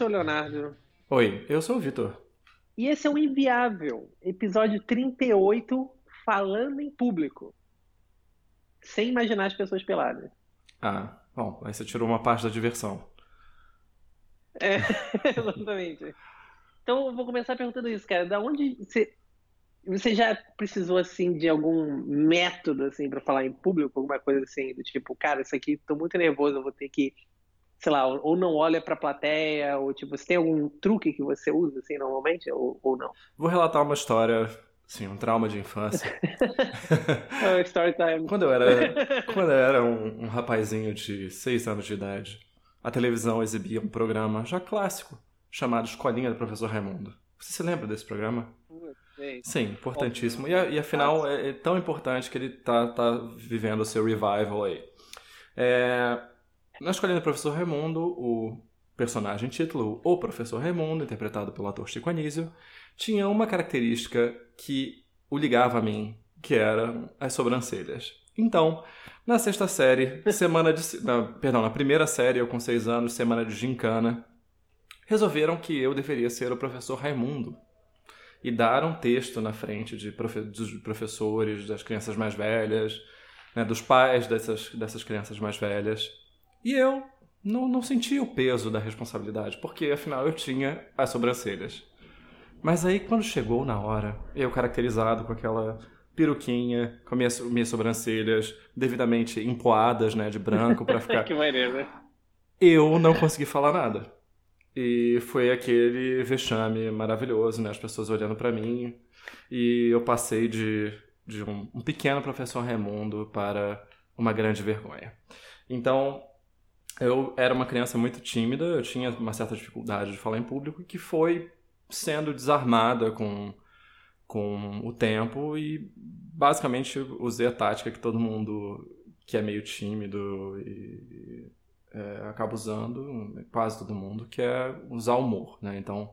Oi, eu sou o Leonardo. Oi, eu sou o Vitor. E esse é o Inviável, episódio 38, falando em público. Sem imaginar as pessoas peladas. Ah, bom, aí você tirou uma parte da diversão. É, exatamente. Então eu vou começar perguntando isso, cara. Da onde você, você já precisou assim de algum método assim para falar em público, alguma coisa assim do tipo, cara, isso aqui tô muito nervoso, eu vou ter que, sei lá, ou não olha para a plateia, ou tipo, você tem algum truque que você usa assim normalmente ou, ou não? Vou relatar uma história Sim, um trauma de infância. oh, story time. Quando eu era, quando eu era um, um, rapazinho de 6 anos de idade, a televisão exibia um programa já clássico, chamado Escolinha do Professor Raimundo. Você se lembra desse programa? Sim, importantíssimo. E, e afinal é, é, tão importante que ele tá, tá vivendo o seu revival aí. É, na Escolinha do Professor Raimundo, o personagem título, o Professor Raimundo, interpretado pelo ator Chico Anísio, tinha uma característica que o ligava a mim, que eram as sobrancelhas. Então, na sexta série, semana de. Na, perdão, na primeira série, eu com seis anos, semana de gincana, resolveram que eu deveria ser o professor Raimundo. E dar um texto na frente de profe dos professores, das crianças mais velhas, né, dos pais dessas, dessas crianças mais velhas. E eu não, não sentia o peso da responsabilidade, porque afinal eu tinha as sobrancelhas. Mas aí, quando chegou na hora, eu caracterizado com aquela peruquinha, com minhas, minhas sobrancelhas devidamente empoadas, né, de branco para ficar. que maneiro, né? Eu não consegui falar nada. E foi aquele vexame maravilhoso, né? As pessoas olhando para mim. E eu passei de, de um, um pequeno professor Raimundo para uma grande vergonha. Então, eu era uma criança muito tímida, eu tinha uma certa dificuldade de falar em público, que foi sendo desarmada com, com o tempo e basicamente usei a tática que todo mundo que é meio tímido e é, acaba usando, quase todo mundo, que é usar humor, né? Então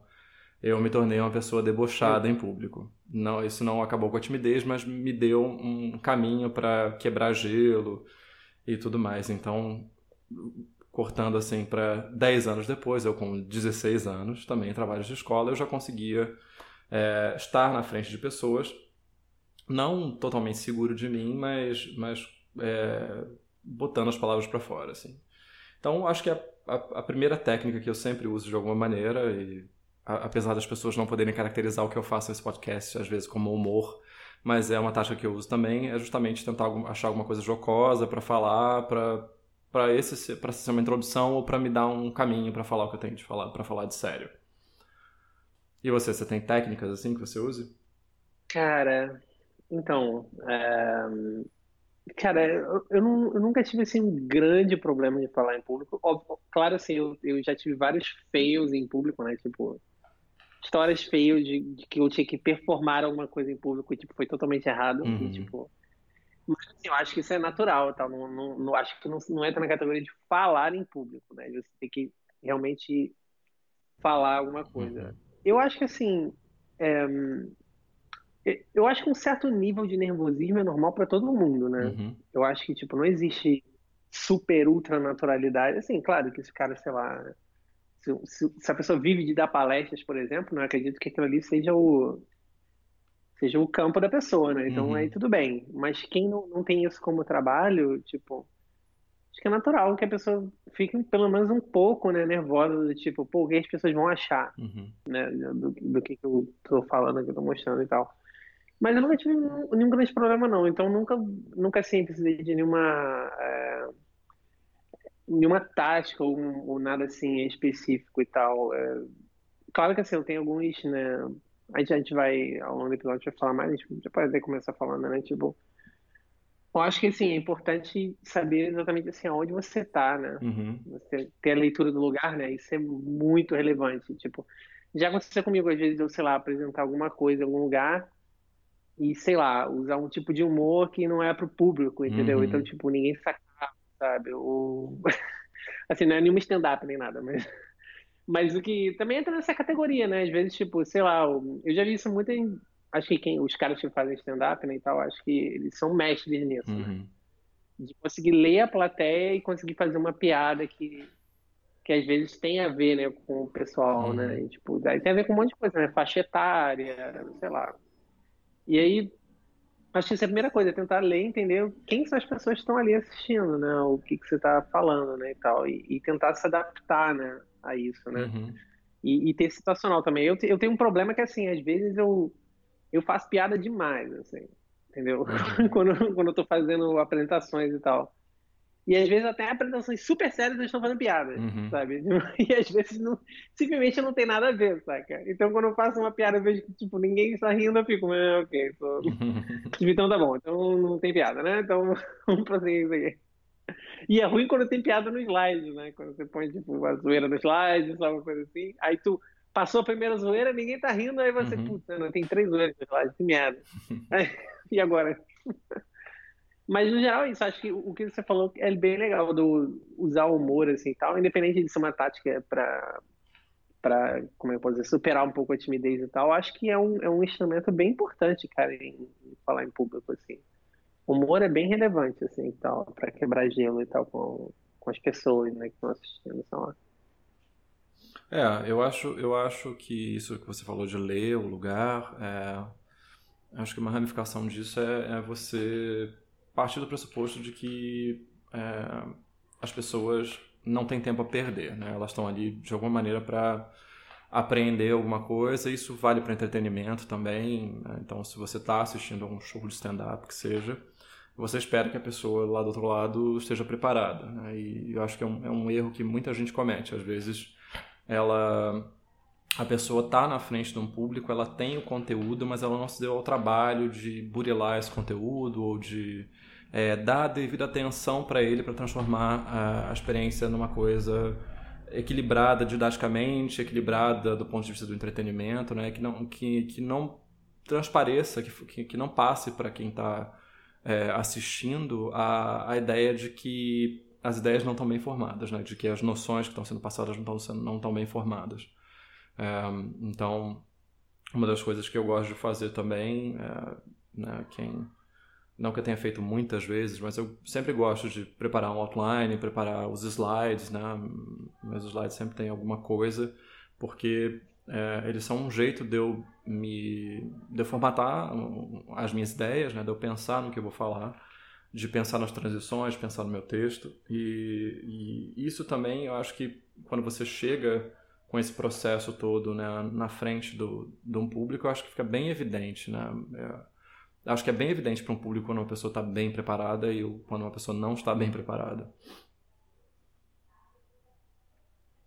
eu me tornei uma pessoa debochada em público. Não, isso não acabou com a timidez, mas me deu um caminho para quebrar gelo e tudo mais. Então cortando assim para 10 anos depois, eu com 16 anos, também em trabalhos de escola, eu já conseguia é, estar na frente de pessoas, não totalmente seguro de mim, mas, mas é, botando as palavras para fora. Assim. Então, acho que a, a, a, primeira técnica que eu sempre uso de alguma maneira, e a, apesar das pessoas não poderem caracterizar o que eu faço nesse podcast, às vezes como humor, mas é uma tática que eu uso também, é justamente tentar achar alguma coisa jocosa para falar, para para esse para ser uma introdução ou para me dar um caminho para falar o que eu tenho de falar, para falar de sério. E você, você tem técnicas assim que você use? Cara, então, é... cara, eu, eu, não, eu, nunca tive assim um grande problema de falar em público. Óbvio, claro, assim, eu, eu já tive vários fails em público, né? Tipo, histórias feias de, de, que eu tinha que performar alguma coisa em público e tipo, foi totalmente errado. Uhum. E, tipo, mas assim, eu acho que isso é natural, tá? Não, não, não acho que não, não entra na categoria de falar em público, né? Você tem que realmente falar alguma coisa. Uhum. Eu acho que assim, é, eu acho que um certo nível de nervosismo é normal para todo mundo, né? Uhum. Eu acho que tipo não existe super ultra naturalidade. Assim, claro que esse cara, sei lá, se, se, se a pessoa vive de dar palestras, por exemplo, não acredito que aquilo ali seja o seja o campo da pessoa, né? Então uhum. aí tudo bem. Mas quem não, não tem isso como trabalho, tipo, acho que é natural que a pessoa fique pelo menos um pouco, né, nervosa, do tipo, pô, o que as pessoas vão achar, uhum. né, do, do que, que eu tô falando, que eu tô mostrando e tal. Mas eu nunca tive nenhum, nenhum grande problema, não. Então nunca, nunca assim, precisei de nenhuma. É, nenhuma tática ou, ou, nada assim específico e tal. É, claro que assim, eu tenho alguns, né, a gente, a gente vai, ao longo do episódio, vai falar mais, a gente já pode começar falando, né? Tipo, eu acho que, assim, é importante saber exatamente, assim, aonde você tá, né? Uhum. Você ter a leitura do lugar, né? Isso é muito relevante. Tipo, já aconteceu comigo, às vezes, eu, sei lá, apresentar alguma coisa em algum lugar e, sei lá, usar um tipo de humor que não é pro público, entendeu? Uhum. Então, tipo, ninguém sacar, sabe? Ou... assim, não é nenhuma stand-up nem nada, mas... Mas o que também entra nessa categoria, né? Às vezes, tipo, sei lá, eu já vi isso muito em. Acho que quem, os caras que fazem stand-up né, e tal, acho que eles são mestres nisso, né? uhum. né? De conseguir ler a plateia e conseguir fazer uma piada que, que às vezes tem a ver, né, com o pessoal, né? Uhum. E, tipo, aí tem a ver com um monte de coisa, né? Faixa etária, sei lá. E aí, acho que essa é a primeira coisa, é tentar ler e entender quem são as pessoas que estão ali assistindo, né? O que, que você está falando, né? E tal. E, e, tentar se adaptar, né? A isso, né? Uhum. E, e, ter situacional também. Eu, eu tenho um problema que, assim, às vezes eu, eu faço piada demais, assim. Entendeu? Uhum. quando, quando eu tô fazendo apresentações e tal. E às vezes até apresentações super sérias eles estão fazendo piada, uhum. sabe? E às vezes não, simplesmente não tem nada a ver, saca? Então quando eu faço uma piada, eu vejo que tipo, ninguém está rindo, eu fico, ah, ok, tô... então tá bom, então não tem piada, né? Então vamos prosseguir isso aqui. E é ruim quando tem piada no slide, né? Quando você põe tipo uma zoeira no slide, sabe uma coisa assim. Aí tu passou a primeira zoeira, ninguém tá rindo, aí você, uhum. puta, não, tem três zoeiras no slide, que merda. Aí, e agora? Mas no geral é isso, acho que o que você falou é bem legal do usar o humor assim tal, independente de ser uma tática para para como eu posso dizer, superar um pouco a timidez e tal, acho que é um, é um instrumento bem importante, cara, em, em falar em público assim. O humor é bem relevante assim, tal, para quebrar gelo e tal com, com as pessoas, né, que estão assistindo, sei lá. É, eu acho, eu acho que isso que você falou de ler o lugar, é, acho que uma ramificação disso é, é você partir do pressuposto de que é, as pessoas não têm tempo a perder, né? Elas estão ali de alguma maneira para aprender alguma coisa. Isso vale para entretenimento também. Né? Então, se você está assistindo a um show de stand-up que seja, você espera que a pessoa lá do outro lado esteja preparada. Né? E eu acho que é um, é um erro que muita gente comete. Às vezes, ela a pessoa está na frente de um público, ela tem o conteúdo, mas ela não se deu ao trabalho de burilar esse conteúdo ou de é, dar a devida atenção para ele para transformar a, a, experiência numa coisa equilibrada didaticamente, equilibrada do ponto de vista do entretenimento, né? que, não, que, que não transpareça, que, que, que não passe para quem está é, assistindo a, a ideia de que as ideias não estão bem formadas, né? de que as noções que estão sendo passadas não estão, sendo, não estão bem formadas. É, então, uma das coisas que eu gosto de fazer também, é, né, quem não que eu tenha feito muitas vezes, mas eu sempre gosto de preparar um outline, preparar os slides, né? Meus slides sempre tem alguma coisa, porque é, eles são um jeito de eu me de eu formatar as minhas ideias, né? De eu pensar no que eu vou falar, de pensar nas transições, pensar no meu texto e, e isso também eu acho que quando você chega com esse processo todo né, na frente do, de um público, eu acho que fica bem evidente, né? É, acho que é bem evidente para um público quando uma pessoa está bem preparada e quando uma pessoa não está bem preparada.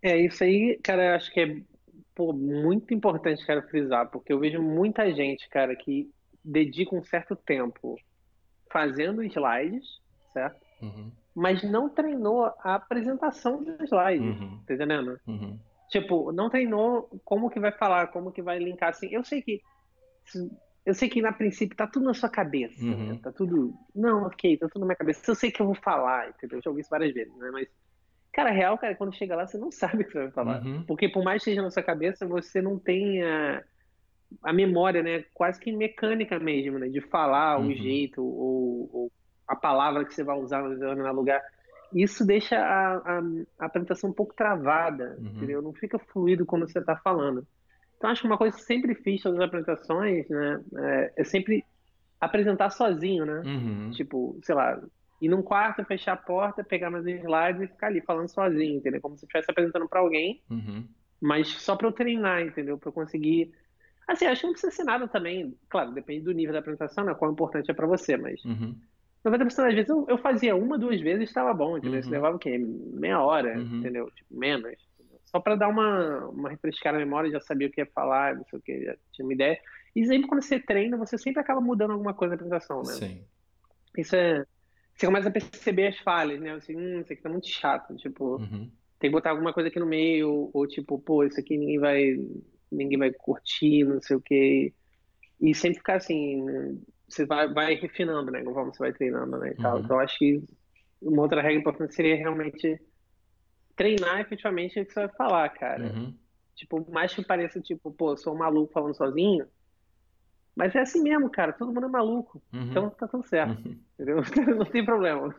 É, isso aí, cara, eu acho que é pô, muito importante, cara, frisar, porque eu vejo muita gente, cara, que dedica um certo tempo fazendo slides, certo? Uhum. Mas não treinou a apresentação dos slides, uhum. tá entendendo? Uhum. Tipo, não treinou como que vai falar, como que vai linkar, assim. Eu sei que eu sei que na princípio tá tudo na sua cabeça, né? uhum. né? tá tudo, não, ok, tá tudo na minha cabeça. Eu sei que eu vou falar, entendeu? Eu já ouvi isso várias vezes, né? Mas, cara, real, cara, quando chega lá, você não sabe o que você vai falar. Uhum. Porque por mais que seja na sua cabeça, você não tem a, a memória, né? Quase que mecânica mesmo, né? De falar uhum. o jeito ou, ou, a palavra que você vai usar no lugar. Isso deixa a, a, a apresentação um pouco travada, uhum. entendeu? Não fica fluido quando você tá falando. Então, acho que uma coisa que eu sempre fiz nas apresentações, né, é, é, sempre apresentar sozinho, né? Uhum. Tipo, sei lá, ir num quarto, fechar a porta, pegar meus slides e ficar ali falando sozinho, entendeu? Como se estivesse apresentando para alguém, uhum. mas só para eu treinar, entendeu? Para eu conseguir. Assim, acho que não precisa ser nada também, claro, depende do nível da apresentação, né? Qual importante é para você, mas. Uhum. 90% das vezes eu, eu, fazia uma, duas vezes e estava bom, entendeu? Uhum. Isso levava o quê? Meia hora, uhum. entendeu? Tipo, menos só para dar uma, uma refrescar na memória, já sabia o que ia falar, não sei o que, já tinha uma ideia. E sempre quando você treina, você sempre acaba mudando alguma coisa na apresentação, né? Sim. Isso é. Você começa a perceber as falhas, né? Assim, hum, isso aqui tá muito chato. Tipo, uhum. tem que botar alguma coisa aqui no meio, ou tipo, pô, isso aqui ninguém vai. ninguém vai curtir, não sei o que. E sempre ficar assim, né? você vai, vai refinando, né? Conforme você vai treinando, né? E tal. Uhum. Então acho que uma outra regra importante seria realmente treinar efetivamente o que você vai falar, cara. Uhum. Tipo, mais que pareça, tipo, pô, sou um maluco falando sozinho. Mas é assim mesmo, cara. Todo mundo é maluco. Uhum. Então tá tudo certo. Uhum. Entendeu? Não tem problema.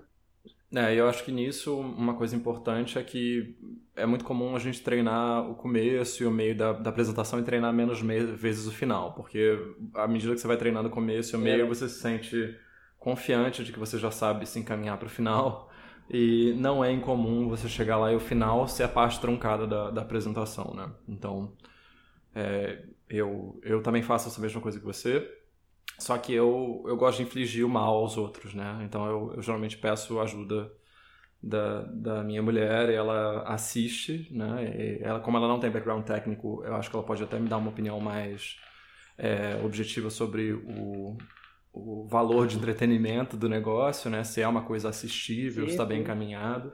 É, eu acho que nisso uma coisa importante é que é muito comum a gente treinar o começo e o meio da, da apresentação e treinar menos vezes o final, porque à medida que você vai treinando o começo e o meio, é. você se sente confiante de que você já sabe se encaminhar para o final e não é incomum você chegar lá e o final ser a parte truncada da, da apresentação, né? Então, é, eu, eu também faço essa mesma coisa que você, só que eu, eu gosto de infligir o mal aos outros, né? Então eu, eu geralmente peço ajuda da, da minha mulher, ela assiste, né? Ela, como ela não tem background técnico, eu acho que ela pode até me dar uma opinião mais é, objetiva sobre o, o valor de entretenimento do negócio, né? Se é uma coisa assistível, se está bem encaminhado,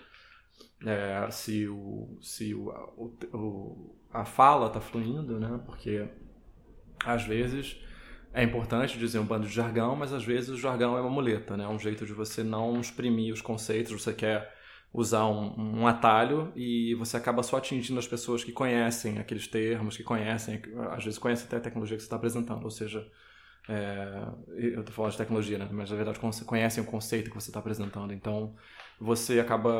é, se, o, se o, o, a fala está fluindo, né? Porque às vezes é importante dizer um bando de jargão, mas às vezes o jargão é uma muleta, né? É um jeito de você não exprimir os conceitos, você quer usar um, um, atalho e você acaba só atingindo as pessoas que conhecem aqueles termos, que conhecem, às vezes conhecem até a tecnologia que você está apresentando, ou seja, é, eu estou falando de tecnologia, né? mas na verdade conhecem o conceito que você está apresentando, então você acaba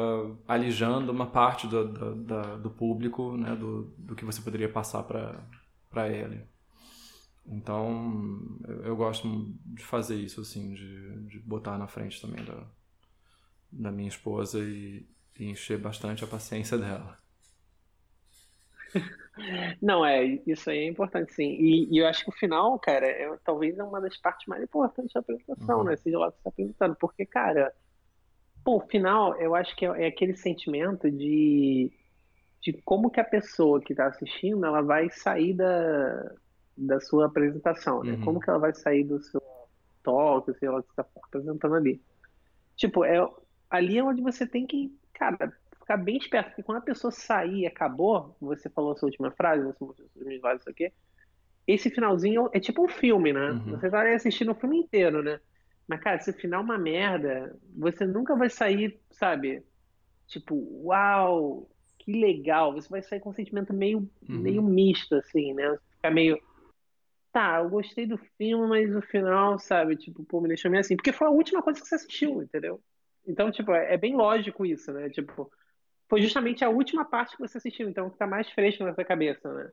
alijando uma parte do, do, do, do público né? do, do que você poderia passar para ele. Então, eu, eu, gosto de fazer isso, assim, de, de botar na frente também da, da minha esposa e, e encher bastante a paciência dela. Não, é, isso aí é importante, sim. E, e eu acho que o final, cara, é, talvez é uma das partes mais importantes da apresentação, uhum. né? Seja lá que você está apresentando. Porque, cara, pô, o final, eu acho que é, é, aquele sentimento de, de como que a pessoa que está assistindo, ela vai sair da, da sua apresentação, né? Uhum. Como que ela vai sair do seu talk, sei lá, que você está apresentando ali. Tipo, é, ali é onde você tem que, cara, ficar bem esperto, porque quando a pessoa sair e acabou, você falou a sua última frase, você mostrou os últimos isso aqui, esse finalzinho é tipo um filme, né? Uhum. Você vai assistindo o filme inteiro, né? Mas, cara, se o final é uma merda, você nunca vai sair, sabe? Tipo, uau, que legal. Você vai sair com um sentimento meio, uhum. meio misto, assim, né? Você fica meio, tá, eu gostei do filme, mas o final, sabe, tipo, pô, me deixou meio assim. Porque foi a última coisa que você assistiu, entendeu? Então, tipo, é, é bem lógico isso, né? Tipo, foi justamente a última parte que você assistiu, então tá mais fresco na sua cabeça, né?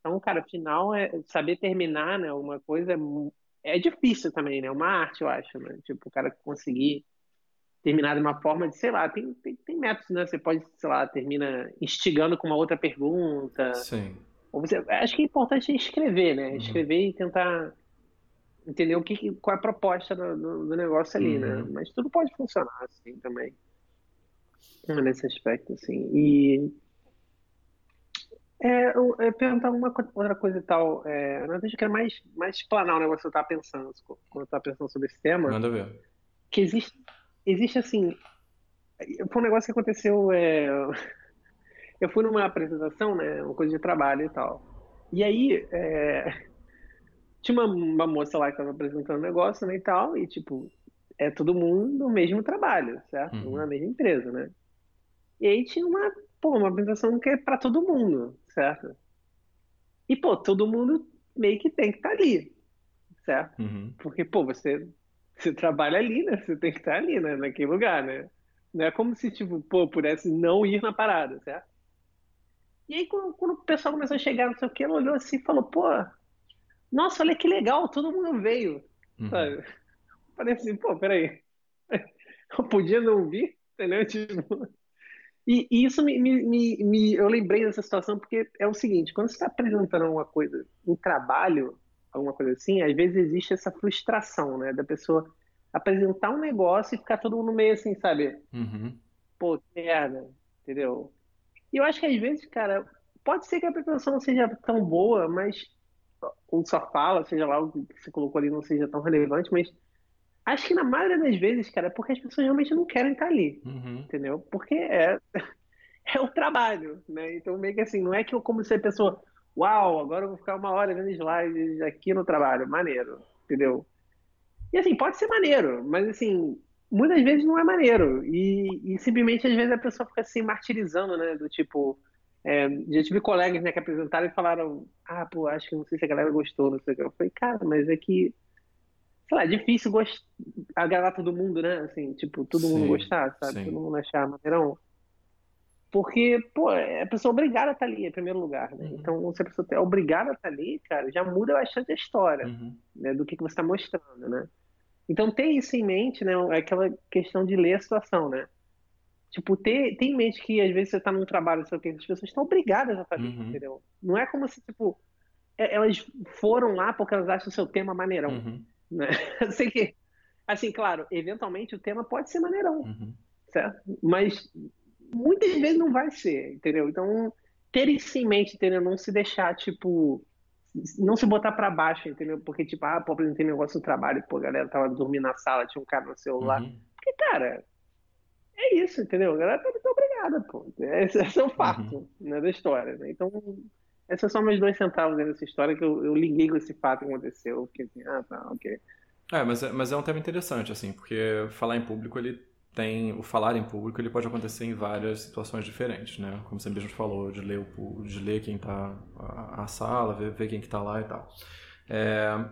Então, cara, final é saber terminar, né? Uma coisa é, é difícil também, né? Uma arte, eu acho, né? Tipo, o cara conseguir terminar de uma forma de, sei lá, tem, tem, tem métodos, né? Você pode, sei lá, termina instigando com uma outra pergunta. Sim. Ou você, acho que é importante escrever, né? Uhum. Escrever e tentar entender o que, qual é a proposta do, do, negócio ali, uhum. né? Mas tudo pode funcionar assim também. Nesse aspecto, assim. E é, eu, eu perguntar uma outra coisa e tal. É, na verdade, eu quero mais, mais explanar o negócio que eu estava pensando, quando eu estava pensando sobre esse tema. Manda ver. Que existe, existe assim. Foi um negócio que aconteceu. É, eu fui numa apresentação, né, uma coisa de trabalho e tal. E aí, é, tinha uma, uma, moça lá que estava apresentando o negócio, né, e tal, e tipo, é todo mundo no mesmo trabalho, certo? Uhum. Na mesma empresa, né? E aí tinha uma, pô, uma apresentação que é para todo mundo, certo? E, pô, todo mundo meio que tem que estar tá ali, certo? Uhum. Porque, pô, você, você trabalha ali, né? Você tem que estar tá ali, né? Naquele lugar, né? Não é como se, tipo, pô, pudesse não ir na parada, certo? E aí, quando, quando, o pessoal começou a chegar, não sei o que, ela olhou assim e falou, pô, nossa, olha que legal, todo mundo veio, uhum. sabe? Falei assim, pô, peraí, eu podia não vir, entendeu? Tipo... E, e, isso me, me, me, me, eu lembrei dessa situação porque é o seguinte, quando você está apresentando alguma coisa, um trabalho, alguma coisa assim, às vezes existe essa frustração, né, da pessoa apresentar um negócio e ficar todo mundo meio assim, sabe? Uhum. Pô, merda, entendeu? E eu acho que às vezes, cara, pode ser que a apresentação não seja tão boa, mas ou só fala, seja lá o que você colocou ali não seja tão relevante, mas acho que na maioria das vezes, cara, é porque as pessoas realmente não querem estar ali, uhum. entendeu? Porque é, é o trabalho, né? Então meio que assim, não é que eu como ser pessoa, uau, agora eu vou ficar uma hora vendo slides aqui no trabalho, maneiro, entendeu? E assim, pode ser maneiro, mas assim, muitas vezes não é maneiro. E, e simplesmente, às vezes, a pessoa fica assim, martirizando, né? Do tipo. É, já tive colegas né, que apresentaram e falaram: Ah, pô, acho que não sei se a galera gostou, não sei o que. Eu falei, cara, mas é que. Sei lá, é difícil gost... agradar todo mundo, né? Assim, tipo, todo sim, mundo gostar, sabe? Sim. Todo mundo achar maneirão. Porque, pô, é a pessoa obrigada a estar ali, em primeiro lugar, né? Uhum. Então, se a pessoa é obrigada a estar ali, cara, já muda bastante a história, uhum. né? Do que, que você está mostrando, né? Então, ter isso em mente, né? É aquela questão de ler a situação, né? Tipo, ter, ter em mente que às vezes você está num trabalho, sei o que, as pessoas estão obrigadas a estar ali, uhum. entendeu? Não é como se, tipo, é, elas foram lá porque elas acham o seu tema maneirão, uhum. Né? Assim que, assim, claro, eventualmente o tema pode ser maneirão, uhum. certo? Mas muitas vezes não vai ser, entendeu? Então, ter isso em mente, entendeu? Não se deixar, tipo, não se botar para baixo, entendeu? Porque, tipo, ah, pobre não tem negócio no trabalho, pô, a galera tava dormindo na sala, tinha um cara no celular. Uhum. Porque, cara, é isso, entendeu? A galera tá muito obrigada, pô. Esse, esse é o fato uhum. né, da história, né? Então, esses são meus dois centavos nessa história que eu, eu liguei com esse fato que aconteceu. Eu fiquei assim, ah, tá, ok. É, mas é, mas é um tema interessante, assim, porque falar em público, ele tem o falar em público ele pode acontecer em várias situações diferentes, né? Como você mesmo falou, de ler, o, de ler quem está a, a, sala, ver, ver quem que está lá e tal. É,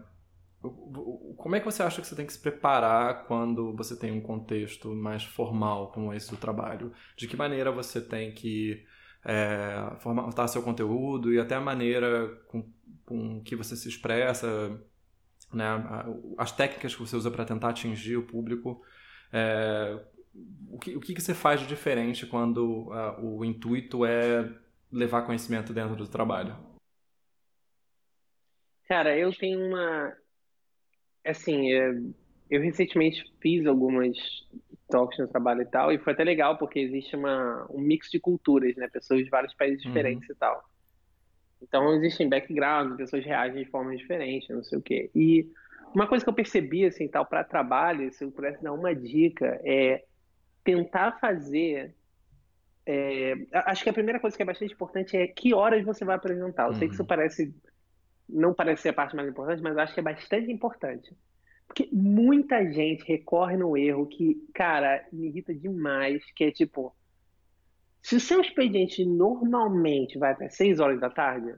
como é que você acha que você tem que se preparar quando você tem um contexto mais formal como esse do trabalho? De que maneira você tem que é, formatar seu conteúdo e até a maneira com, com que você se expressa, né? as técnicas que você usa para tentar atingir o público é, o que, o que você faz de diferente quando uh, o intuito é levar conhecimento dentro do trabalho? Cara, eu tenho uma. Assim, é, eu recentemente fiz algumas talks no trabalho e tal, e foi até legal porque existe uma, um mix de culturas, né? Pessoas de vários países uhum. diferentes uhum. e tal. Então existem backgrounds, pessoas reagem de formas diferentes, não sei o quê. E uma coisa que eu percebi, assim, tal, para trabalho, se eu pudesse dar uma dica, é tentar fazer. É, acho que a primeira coisa que é bastante importante é que horas você vai apresentar. Eu uhum. sei que isso uhum. parece. Não parece ser a parte mais importante, mas acho que é bastante importante. Porque muita gente recorre no erro que, cara, me irrita demais, que é tipo. Se o seu expediente normalmente vai até 6 horas da tarde,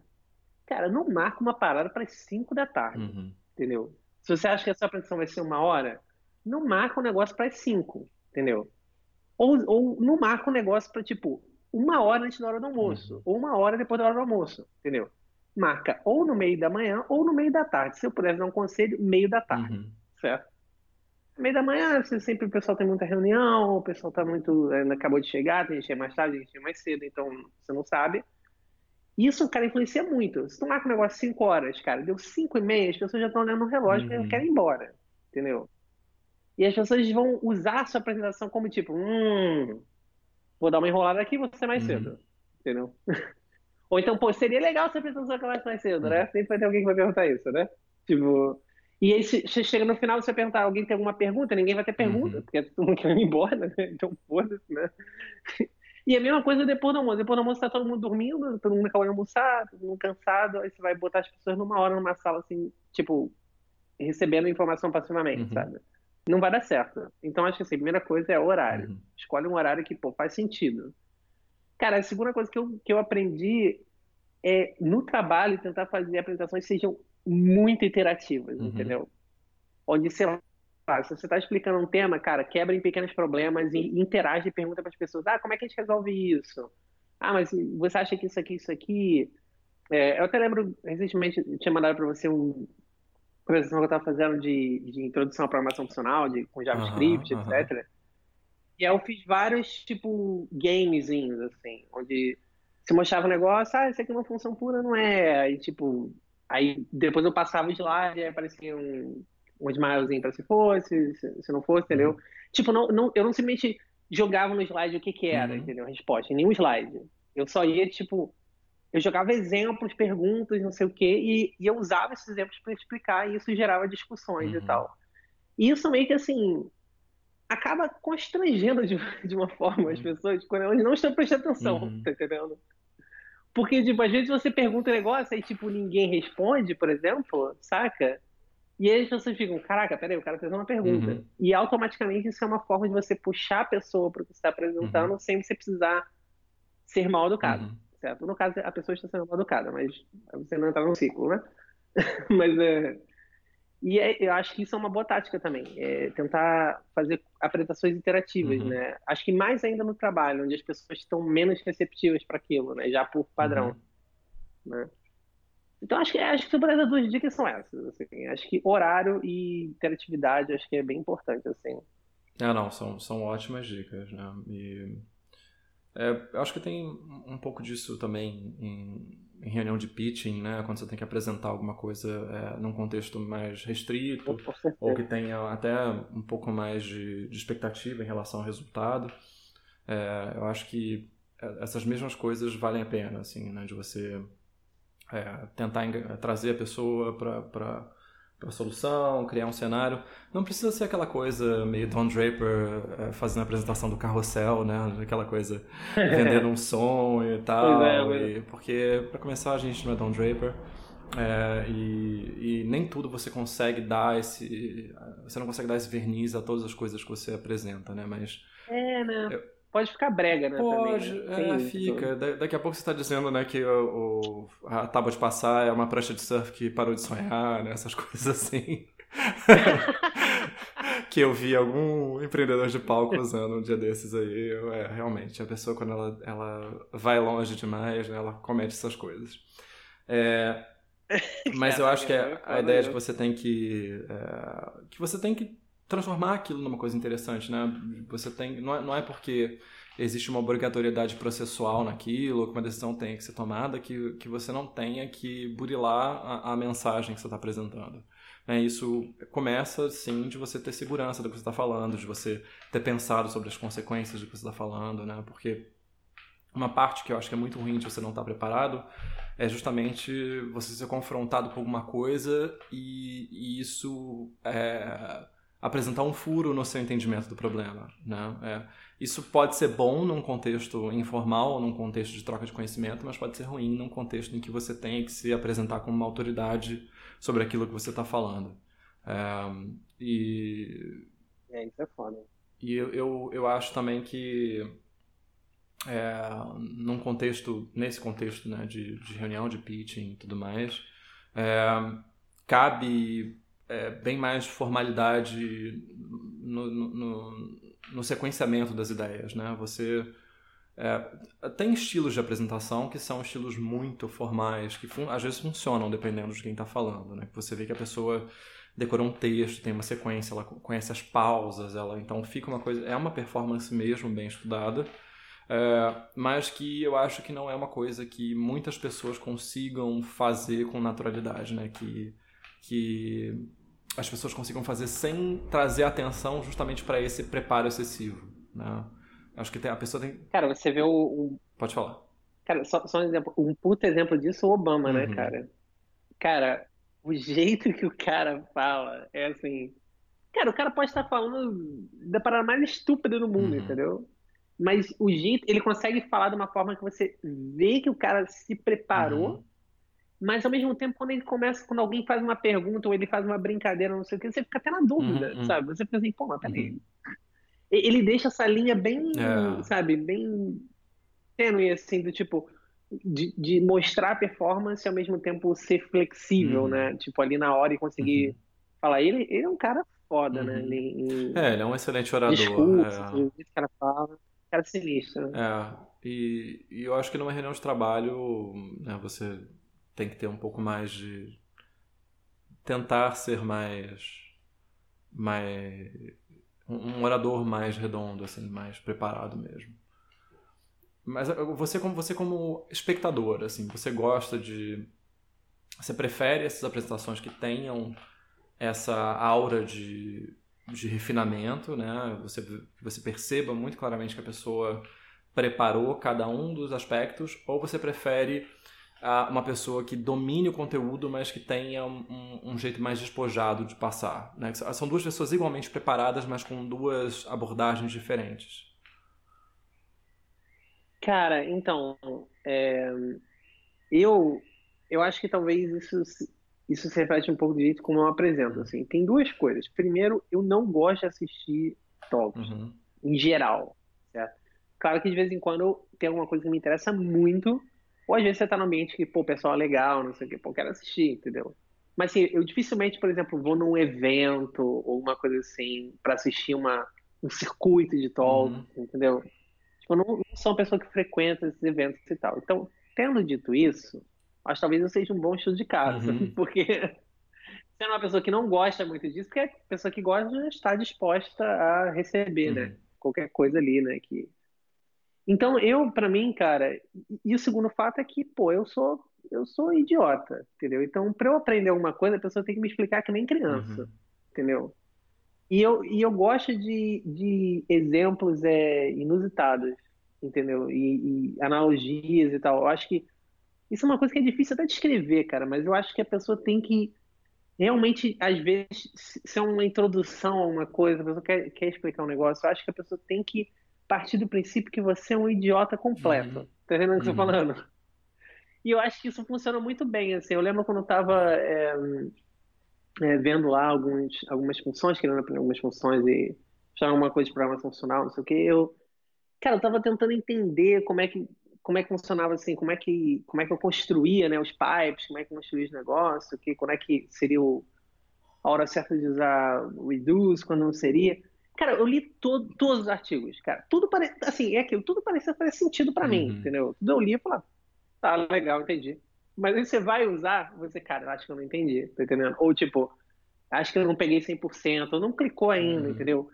cara, não marca uma parada para as 5 da tarde. Uhum. Entendeu? Se você acha que a sua apresentação vai ser uma hora, não marca um negócio para as 5, entendeu? Ou, ou não marca um negócio para, tipo, uma hora antes da hora do almoço, uhum. ou uma hora depois da hora do almoço, entendeu? Marca ou no meio da manhã ou no meio da tarde. Se eu pudesse dar um conselho, meio da tarde, uhum. certo? Meio da manhã, sempre o pessoal tem muita reunião, o pessoal tá muito. Eh, acabou de chegar, tem gente é mais tarde, tem gente é mais cedo, então você não sabe. Isso, cara, influencia muito. Se tu marca um negócio 5 horas, cara, deu 5 e meia, as pessoas já estão olhando no relógio uhum. e querem ir embora, entendeu? E as pessoas vão usar a sua apresentação como tipo, hum, vou dar uma enrolada aqui e vou ser mais uhum. cedo. Entendeu? Ou então, pô, seria legal se a apresentação acabasse mais cedo, né? Uhum. Sempre vai ter alguém que vai perguntar isso, né? Tipo. E aí, se chega no final, você perguntar, alguém tem alguma pergunta? Ninguém vai ter pergunta, uhum. porque todo mundo querendo ir embora, né? Então, foda-se, né? E a mesma coisa depois do almoço. Depois do almoço tá todo mundo dormindo, todo mundo acabou de almoçar, todo mundo cansado, aí você vai botar as pessoas numa hora numa sala, assim, tipo, recebendo informação passivamente, uhum. sabe? não vai dar certo. Então, acho que assim, a primeira coisa é o horário. Uhum. Escolhe um horário que, pô, faz sentido. Cara, a segunda coisa que eu, que eu aprendi é, no trabalho, tentar fazer apresentações que sejam muito interativas, uhum. entendeu? Onde, sei lá, se você está explicando um tema, cara, quebra em pequenos problemas e interage e pergunta para as pessoas, ah, como é que a gente resolve isso? Ah, mas você acha que isso aqui, isso aqui... É, eu até lembro, recentemente, eu tinha mandado para você um, apresentação que eu estava fazendo de, de introdução à programação funcional, de, com JavaScript, uhum, etc. Uhum. E aí eu fiz vários, tipo, gamezinhos, assim, onde se mostrava um negócio, ah, isso aqui é uma função pura, não é? Aí, tipo, aí depois eu passava o slide, aí aparecia um, um smilezinho para se fosse, se, se, não fosse, entendeu? Uhum. Tipo, não, não, eu não simplesmente jogava no slide o que que era, uhum. entendeu? A resposta, em nenhum slide. Eu só ia, tipo, eu jogava exemplos, perguntas, não sei o quê, e, e eu usava esses exemplos para explicar, e isso gerava discussões uhum. e tal. E isso meio que assim acaba constrangendo de, de uma forma uhum. as pessoas quando elas não estão prestando atenção, uhum. tá entendendo? Porque, tipo, às vezes você pergunta um negócio e, tipo, ninguém responde, por exemplo, saca? E aí as pessoas ficam, caraca, peraí, o cara fez uma pergunta. Uhum. E automaticamente isso é uma forma de você puxar a pessoa para o que você está apresentando uhum. sem você precisar ser mal educado. Uhum certo? No caso, a pessoa está sendo mal educada, mas você não entrar no ciclo, né? mas é. E é, eu acho que isso é uma boa tática também, é tentar fazer apresentações interativas, uhum. né? Acho que mais ainda no trabalho, onde as pessoas estão menos receptivas para aquilo, né? Já por padrão, uhum. né? Então acho que acho que as duas dicas são essas, assim. Acho que horário e interatividade acho que é bem importante, assim. Ah, não, são, são ótimas dicas, né? E é, eu acho que tem um pouco disso também em, em, reunião de pitching, né? Quando você tem que apresentar alguma coisa é, num contexto mais restrito, ou que tenha até um pouco mais de, de expectativa em relação ao resultado. É, eu acho que é, essas mesmas coisas valem a pena, assim, né? De você é, tentar trazer a pessoa para para solução, criar um cenário. Não precisa ser aquela coisa meio Don Draper é, fazendo a apresentação do carrossel, né? Aquela coisa vendendo um som e tal. É, e, porque, para começar, a gente não é Don Draper. É, e, e, nem tudo você consegue dar esse. Você não consegue dar esse verniz a todas as coisas que você apresenta, né? Mas. É, né? Eu, pode ficar brega, né? Pode, também, né? é, fica. Da, daqui a pouco você está dizendo, né, que o, o, a tábua de passar é uma prancha de surf que parou de sonhar, né? Essas coisas assim. que eu vi algum empreendedor de palco usando um dia desses aí. É, realmente, a pessoa quando ela, ela vai longe demais, né, ela comete essas coisas. É, mas eu acho que a, a ideia de que você tem que. É, que você tem que transformar aquilo numa coisa interessante, né? Você tem, não é, não é porque existe uma obrigatoriedade processual naquilo, ou que uma decisão tenha que ser tomada, que, que você não tenha que burilar a, a mensagem que você está apresentando. É, isso começa, sim, de você ter segurança do que você está falando, de você ter pensado sobre as consequências do que você está falando, né? Porque uma parte que eu acho que é muito ruim de você não estar tá preparado é justamente você ser confrontado com alguma coisa e, e isso é, apresentar um furo no seu entendimento do problema. Né? É, isso pode ser bom num contexto informal, num contexto de troca de conhecimento, mas pode ser ruim num contexto em que você tem que se apresentar como uma autoridade sobre aquilo que você está falando. É, e... É, isso é foda. E eu, eu, eu acho também que é, num contexto, nesse contexto né, de, de reunião, de pitching e tudo mais, é, cabe é, bem mais formalidade no, no, no, sequenciamento das ideias, né? Você é, tem estilos de apresentação que são estilos muito formais, que às vezes funcionam dependendo de quem está falando, né? Você vê que a pessoa decorou um texto, tem uma sequência, ela conhece as pausas, ela então fica uma coisa, é uma performance mesmo bem estudada. É, mas que eu acho que não é uma coisa que muitas pessoas consigam fazer com naturalidade, né? Que, que as pessoas consigam fazer sem trazer atenção justamente para esse preparo excessivo, né? Acho que tem, a pessoa tem... Cara, você vê o... o... Pode falar. Cara, só, só, um exemplo. Um puto exemplo disso é o Obama, né, uhum. né, cara? Cara, o jeito que o cara fala é assim... Cara, o cara pode estar falando da parada mais estúpida do mundo, uhum. entendeu? Mas o jeito... Ele consegue falar de uma forma que você vê que o cara se preparou uhum mas ao mesmo tempo, quando ele começa, quando alguém faz uma pergunta ou ele faz uma brincadeira, não sei o que, você fica até na dúvida, uhum, uhum. sabe? Você fica assim, pô, mas peraí. Uhum. Ele deixa essa linha bem, é. sabe, bem tênue, assim, do tipo, de, de mostrar a performance e ao mesmo tempo ser flexível, uhum. né? Tipo, ali na hora e conseguir uhum. falar. Ele, ele é um cara foda, né? Ele, ele, é, ele é um excelente orador. Discurso, é. o que o cara fala. Cara sinistro. Né? É, e, e eu acho que numa reunião de trabalho, né, você tem que ter um pouco mais de tentar ser mais mais um orador mais redondo assim mais preparado mesmo. Mas você como você como espectador assim você gosta de você prefere essas apresentações que tenham essa aura de, de refinamento né? Você você perceba muito claramente que a pessoa preparou cada um dos aspectos ou você prefere uma pessoa que domine o conteúdo, mas que tenha um, um, jeito mais despojado de passar. Né? São duas pessoas igualmente preparadas, mas com duas abordagens diferentes. Cara, então, é, eu, eu acho que talvez isso, isso se reflete um pouco do jeito como eu apresento. Assim. Tem duas coisas. Primeiro, eu não gosto de assistir talks, uhum. em geral. Certo? Claro que de vez em quando tem alguma coisa que me interessa muito, ou às vezes você tá num ambiente que, pô, o pessoal é legal, não sei o que, pô, quero assistir, entendeu? Mas assim, eu dificilmente, por exemplo, vou num evento ou uma coisa assim para assistir uma, um circuito de talk, uhum. entendeu? Tipo, eu não, não sou uma pessoa que frequenta esses eventos e tal. Então, tendo dito isso, acho que talvez eu seja um bom estudo de casa, uhum. porque sendo uma pessoa que não gosta muito disso, porque a pessoa que gosta já está disposta a receber, né? uhum. né? Qualquer coisa ali, né? Que... Então, eu, para mim, cara, e o segundo fato é que, pô, eu sou eu sou idiota, entendeu? Então, para eu aprender alguma coisa, a pessoa tem que me explicar que nem criança, uhum. entendeu? E eu, e eu gosto de, de exemplos é, inusitados, entendeu? E, e, analogias e tal. Eu acho que isso é uma coisa que é difícil até descrever, cara, mas eu acho que a pessoa tem que realmente, às vezes, se é uma introdução a uma coisa, a pessoa quer, quer explicar um negócio, eu acho que a pessoa tem que partir do princípio que você é um idiota completo. Uhum. Tá entendendo o que eu tô uhum. falando? E eu acho que isso funciona muito bem, assim. Eu lembro quando eu estava é, é, vendo lá alguns, algumas funções, querendo aprender algumas funções e achar alguma coisa de programação funcional, não sei o que, eu... Cara, eu estava tentando entender como é que como é que funcionava assim, como é que como é que eu construía, né, os pipes, como é que eu construía os negócios, que como é que seria o, a hora certa de usar o reduce, quando não seria. Cara, eu li todo, todos os artigos, cara. Tudo parece assim, é aquilo, tudo parecia fazer sentido para uhum. mim, entendeu? Tudo eu li e falava, Tá, legal, entendi. Mas aí você vai usar, você, cara, acho que eu não entendi, tá entendendo? Ou tipo, acho que eu não peguei 100%, ou não clicou ainda, uhum. entendeu?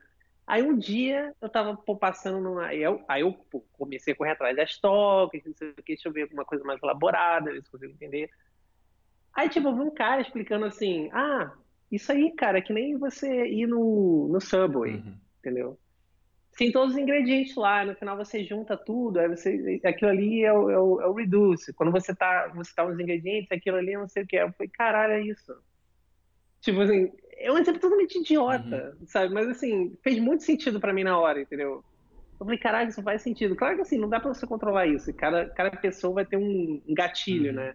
Aí um dia eu tava pô, passando numa. Aí eu, aí eu pô, comecei a correr atrás das toques, não sei o que, deixa eu ver alguma coisa mais elaborada, ver se consigo entender. Aí, tipo, eu vi um cara explicando assim: ah, isso aí, cara, é que nem você ir no, no Subway, uhum. entendeu? tem todos os ingredientes lá, no final você junta tudo, aí você, aquilo ali é o, é o, é o reduce. Quando você tá, você tá os ingredientes, aquilo ali é não sei o que. Eu falei, caralho, é isso. Tipo assim, é um exemplo totalmente idiota, uhum. sabe? Mas assim, fez muito sentido para mim na hora, entendeu? Eu falei, caralho, isso faz sentido. Claro que assim, não dá pra você controlar isso. Cada, cada pessoa vai ter um gatilho, uhum. né?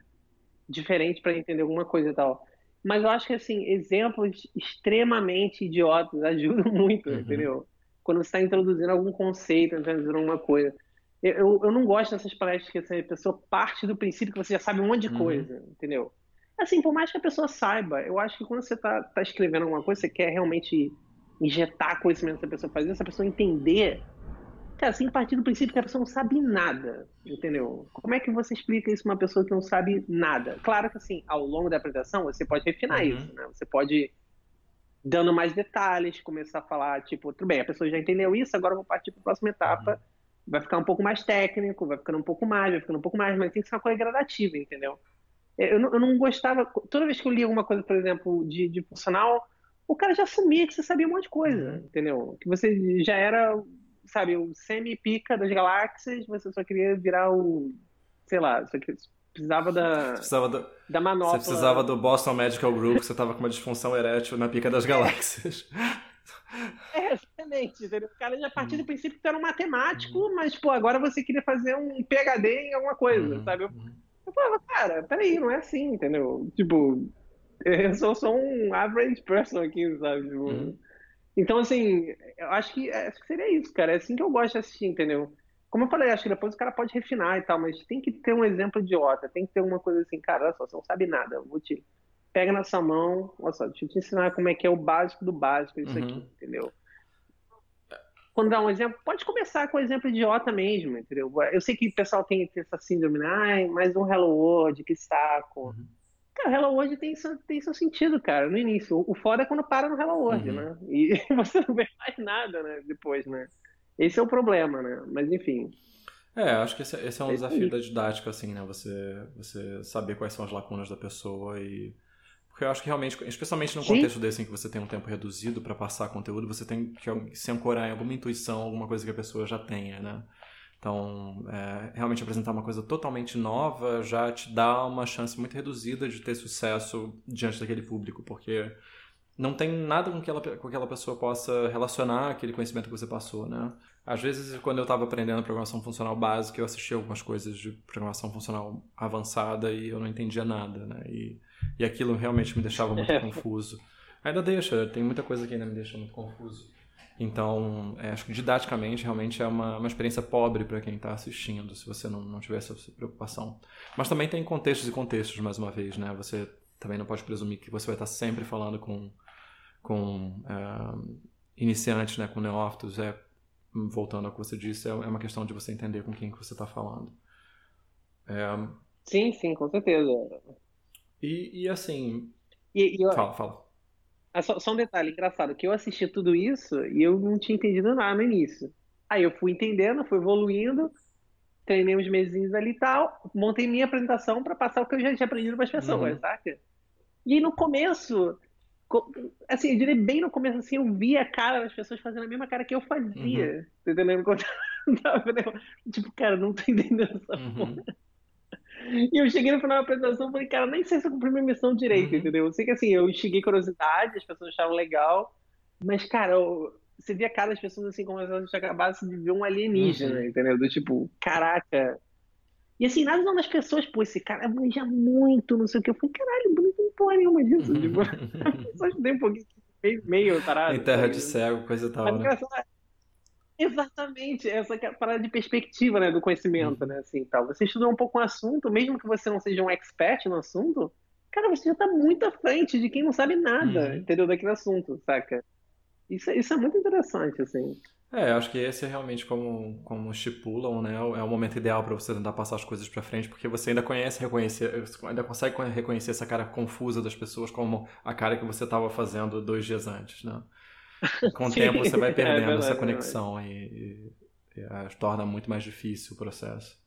Diferente para entender alguma coisa e tal. Mas eu acho que assim, exemplos extremamente idiotas ajudam muito, uhum. entendeu? quando você está introduzindo algum conceito, introduzindo alguma coisa. Eu, eu não gosto dessas palestras que assim, a pessoa parte do princípio que você já sabe um monte de uhum. coisa, entendeu? Assim, por mais que a pessoa saiba, eu acho que quando você está tá escrevendo alguma coisa, você quer realmente injetar conhecimento da pessoa fazer, essa pessoa entender, cara, assim, partir do princípio que a pessoa não sabe nada, entendeu? Como é que você explica isso para uma pessoa que não sabe nada? Claro que, assim, ao longo da apresentação, você pode refinar uhum. isso, né? Você pode dando mais detalhes, começar a falar, tipo, tudo bem, a pessoa já entendeu isso, agora eu vou partir para a próxima etapa. Uhum. Vai ficar um pouco mais técnico, vai ficando um pouco mais, vai ficando um pouco mais, mas tem que ser uma coisa gradativa, entendeu? Eu não, eu não gostava, toda vez que eu li alguma coisa, por exemplo, de, de funcional, o cara já assumia que você sabia um monte de coisa, uhum. entendeu? Que você já era, sabe, o semi-pica das galáxias, você só queria virar o, sei lá, só queria, precisava da, precisava do, da manopla. Você precisava do Boston Medical Group, você tava com uma disfunção erétil na pica das galáxias. É, exatamente. O cara já partiu do uhum. princípio que tu era um matemático, uhum. mas, pô, agora você queria fazer um PHD em alguma coisa, uhum. sabe? Eu, uhum. eu falava, cara, peraí, não é assim, entendeu? Tipo, eu sou só um average person aqui, sabe? Tipo, uhum. Então, assim, eu acho que, acho que seria isso, cara. É assim que eu gosto de assistir, entendeu? Como eu falei, acho que depois o cara pode refinar e tal, mas tem que ter um exemplo idiota, tem que ter uma coisa assim, cara, olha só, você não sabe nada, vou te. Pega na sua mão, olha só, deixa eu te ensinar como é que é o básico do básico, isso uhum. aqui, entendeu? Quando dá um exemplo, pode começar com um exemplo idiota mesmo, entendeu? Eu sei que o pessoal tem, essa síndrome, né? ai, mais um Hello World, que saco. Uhum. Cara, Hello World tem seu, tem seu sentido, cara, no início. O foda é quando para no Hello World, uhum. né? E você não vê mais nada, né, depois, né? Esse é o problema, né? Mas enfim. É, acho que esse, esse é um é desafio da didática, assim, né? Você, você saber quais são as lacunas da pessoa e. Porque eu acho que realmente, especialmente num contexto Sim. desse em que você tem um tempo reduzido para passar conteúdo, você tem que se ancorar em alguma intuição, alguma coisa que a pessoa já tenha, né? Então, é, realmente apresentar uma coisa totalmente nova já te dá uma chance muito reduzida de ter sucesso diante daquele público, porque não tem nada com que, ela, com que aquela pessoa possa relacionar aquele conhecimento que você passou, né? Às vezes, quando eu estava aprendendo programação funcional básica, eu assistia algumas coisas de programação funcional avançada e eu não entendia nada, né? E, e aquilo realmente me deixava muito confuso. Ainda deixa, tem muita coisa que ainda me deixa muito confuso. Então, é, acho que didaticamente, realmente é uma, uma experiência pobre para quem está assistindo, se você não, não tiver essa preocupação. Mas também tem contextos e contextos, mais uma vez, né? Você também não pode presumir que você vai estar sempre falando com, com é, iniciantes, né, com neófitos. É, voltando ao que você disse, é, é uma questão de você entender com quem que você está falando. É... Sim, sim, com certeza. E, e assim. E, e eu... Fala, fala. Ah, só, só, um detalhe engraçado, que eu assisti tudo isso e eu não tinha entendido nada no início. Aí eu fui entendendo, fui evoluindo, treinei uns meses ali e tal, montei minha apresentação para passar o que eu já tinha aprendido para as pessoas, uhum. saca? E aí no começo, assim, eu diria bem no começo, assim, eu via a cara das pessoas fazendo a mesma cara que eu fazia. Uhum. Entendendo? tipo, cara, não tô entendendo essa uhum. porra. E eu cheguei no final da apresentação e falei, cara, nem sei se eu cumpri minha missão direito, uhum. entendeu? Eu sei que assim, eu enxerguei curiosidade, as pessoas acharam legal, mas, cara, eu, você via cara das pessoas assim, como se elas acabassem de ver um alienígena, uhum. entendeu? Do tipo, caraca. E assim, na visão das pessoas, pô, esse cara manja muito, não sei o que. Eu falei, caralho, bonito não porra nenhuma disso. Tipo, pessoas têm um pouquinho meio, meio tarado. Em terra de cego, coisa tal, mas, né? Exatamente, essa é parada de perspectiva, né, do conhecimento, né, assim, tal. Você estudou um pouco o assunto, mesmo que você não seja um expert no assunto, cara, você já tá muito à frente de quem não sabe nada, uhum. entendeu, daquele assunto, saca? Isso, isso é muito interessante, assim. É, acho que esse é realmente como, como estipulam, né? É o momento ideal para você tentar passar as coisas para frente, porque você ainda conhece, reconhecer, ainda consegue reconhecer essa cara confusa das pessoas como a cara que você estava fazendo dois dias antes, né? Com o tempo você vai é perdendo é verdade, essa conexão e, e, e, e, torna muito mais difícil o processo.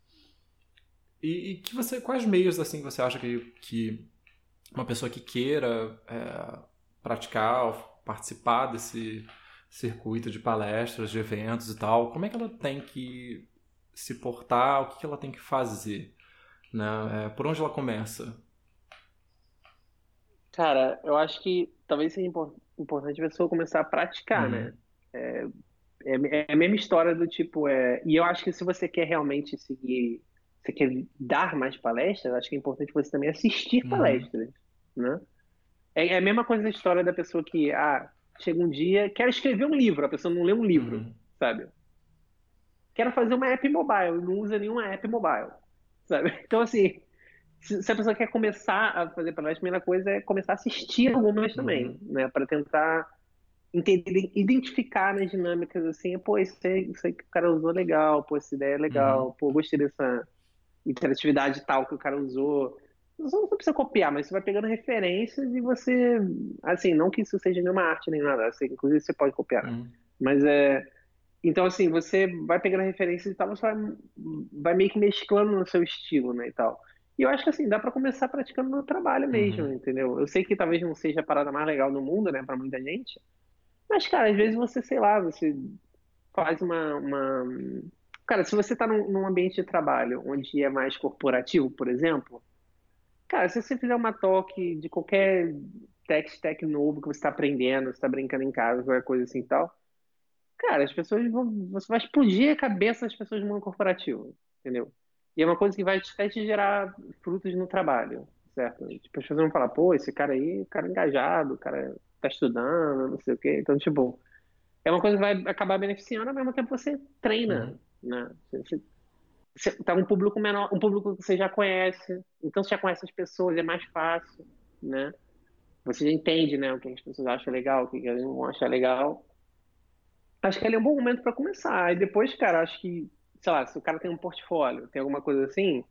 E, e, que você, quais meios assim você acha que, que uma pessoa que queira é, praticar, participar desse circuito de palestras, de eventos e tal, como é que ela tem que se portar, o que, que ela tem que fazer, né? É, por onde ela começa? Cara, eu acho que talvez seja importante a pessoa começar a praticar, uhum. né? É, é, é, a mesma história do tipo, é, e eu acho que se você quer realmente seguir, você quer dar mais palestras, acho que é importante você também assistir uhum. palestras, né? É, é, a mesma coisa da história da pessoa que, ah, chega um dia, quer escrever um livro, a pessoa não lê um livro, uhum. sabe? Quero fazer uma app mobile, não usa nenhuma app mobile, sabe? Então, assim, se, a pessoa quer começar a fazer palestra, a primeira coisa é começar a assistir algumas também, uhum. né? Para tentar entender, identificar nas dinâmicas assim, pô, isso aí, isso aí que o cara usou legal, pô, essa ideia é legal, uhum. pô, gostei dessa interatividade tal que o cara usou. Você não precisa copiar, mas você vai pegando referências e você, assim, não que isso seja nenhuma arte nem nada, assim, inclusive você pode copiar, uhum. mas é, então assim, você vai pegando referências e tal, você vai, vai meio que mesclando no seu estilo, né, e tal. E eu acho que assim, dá para começar praticando no trabalho mesmo, uhum. entendeu? Eu sei que talvez não seja a parada mais legal do mundo, né, para muita gente. Mas, cara, às vezes você, sei lá, você faz uma. uma... Cara, se você tá num, num ambiente de trabalho onde é mais corporativo, por exemplo, cara, se você fizer uma talk de qualquer tech stack novo que você está aprendendo, você está brincando em casa, qualquer coisa assim e tal, cara, as pessoas vão. Você vai explodir a cabeça das pessoas no mundo corporativo, entendeu? E é uma coisa que vai até te gerar frutos no trabalho, certo? Tipo, as pessoas vão falar, pô, esse cara aí, cara engajado, o cara tá estudando, não sei o quê. Então, tipo, é uma coisa que vai acabar beneficiando, ao mesmo tempo você treina, uhum. né? Você, você tá um público menor, um público que você já conhece, então você já conhece as pessoas, é mais fácil, né? Você já entende, né, o que as pessoas acham legal, o que elas não vão achar legal. Acho que ele é um bom momento para começar. E depois, cara, acho que sei lá, se o cara tem um portfólio, tem alguma coisa assim,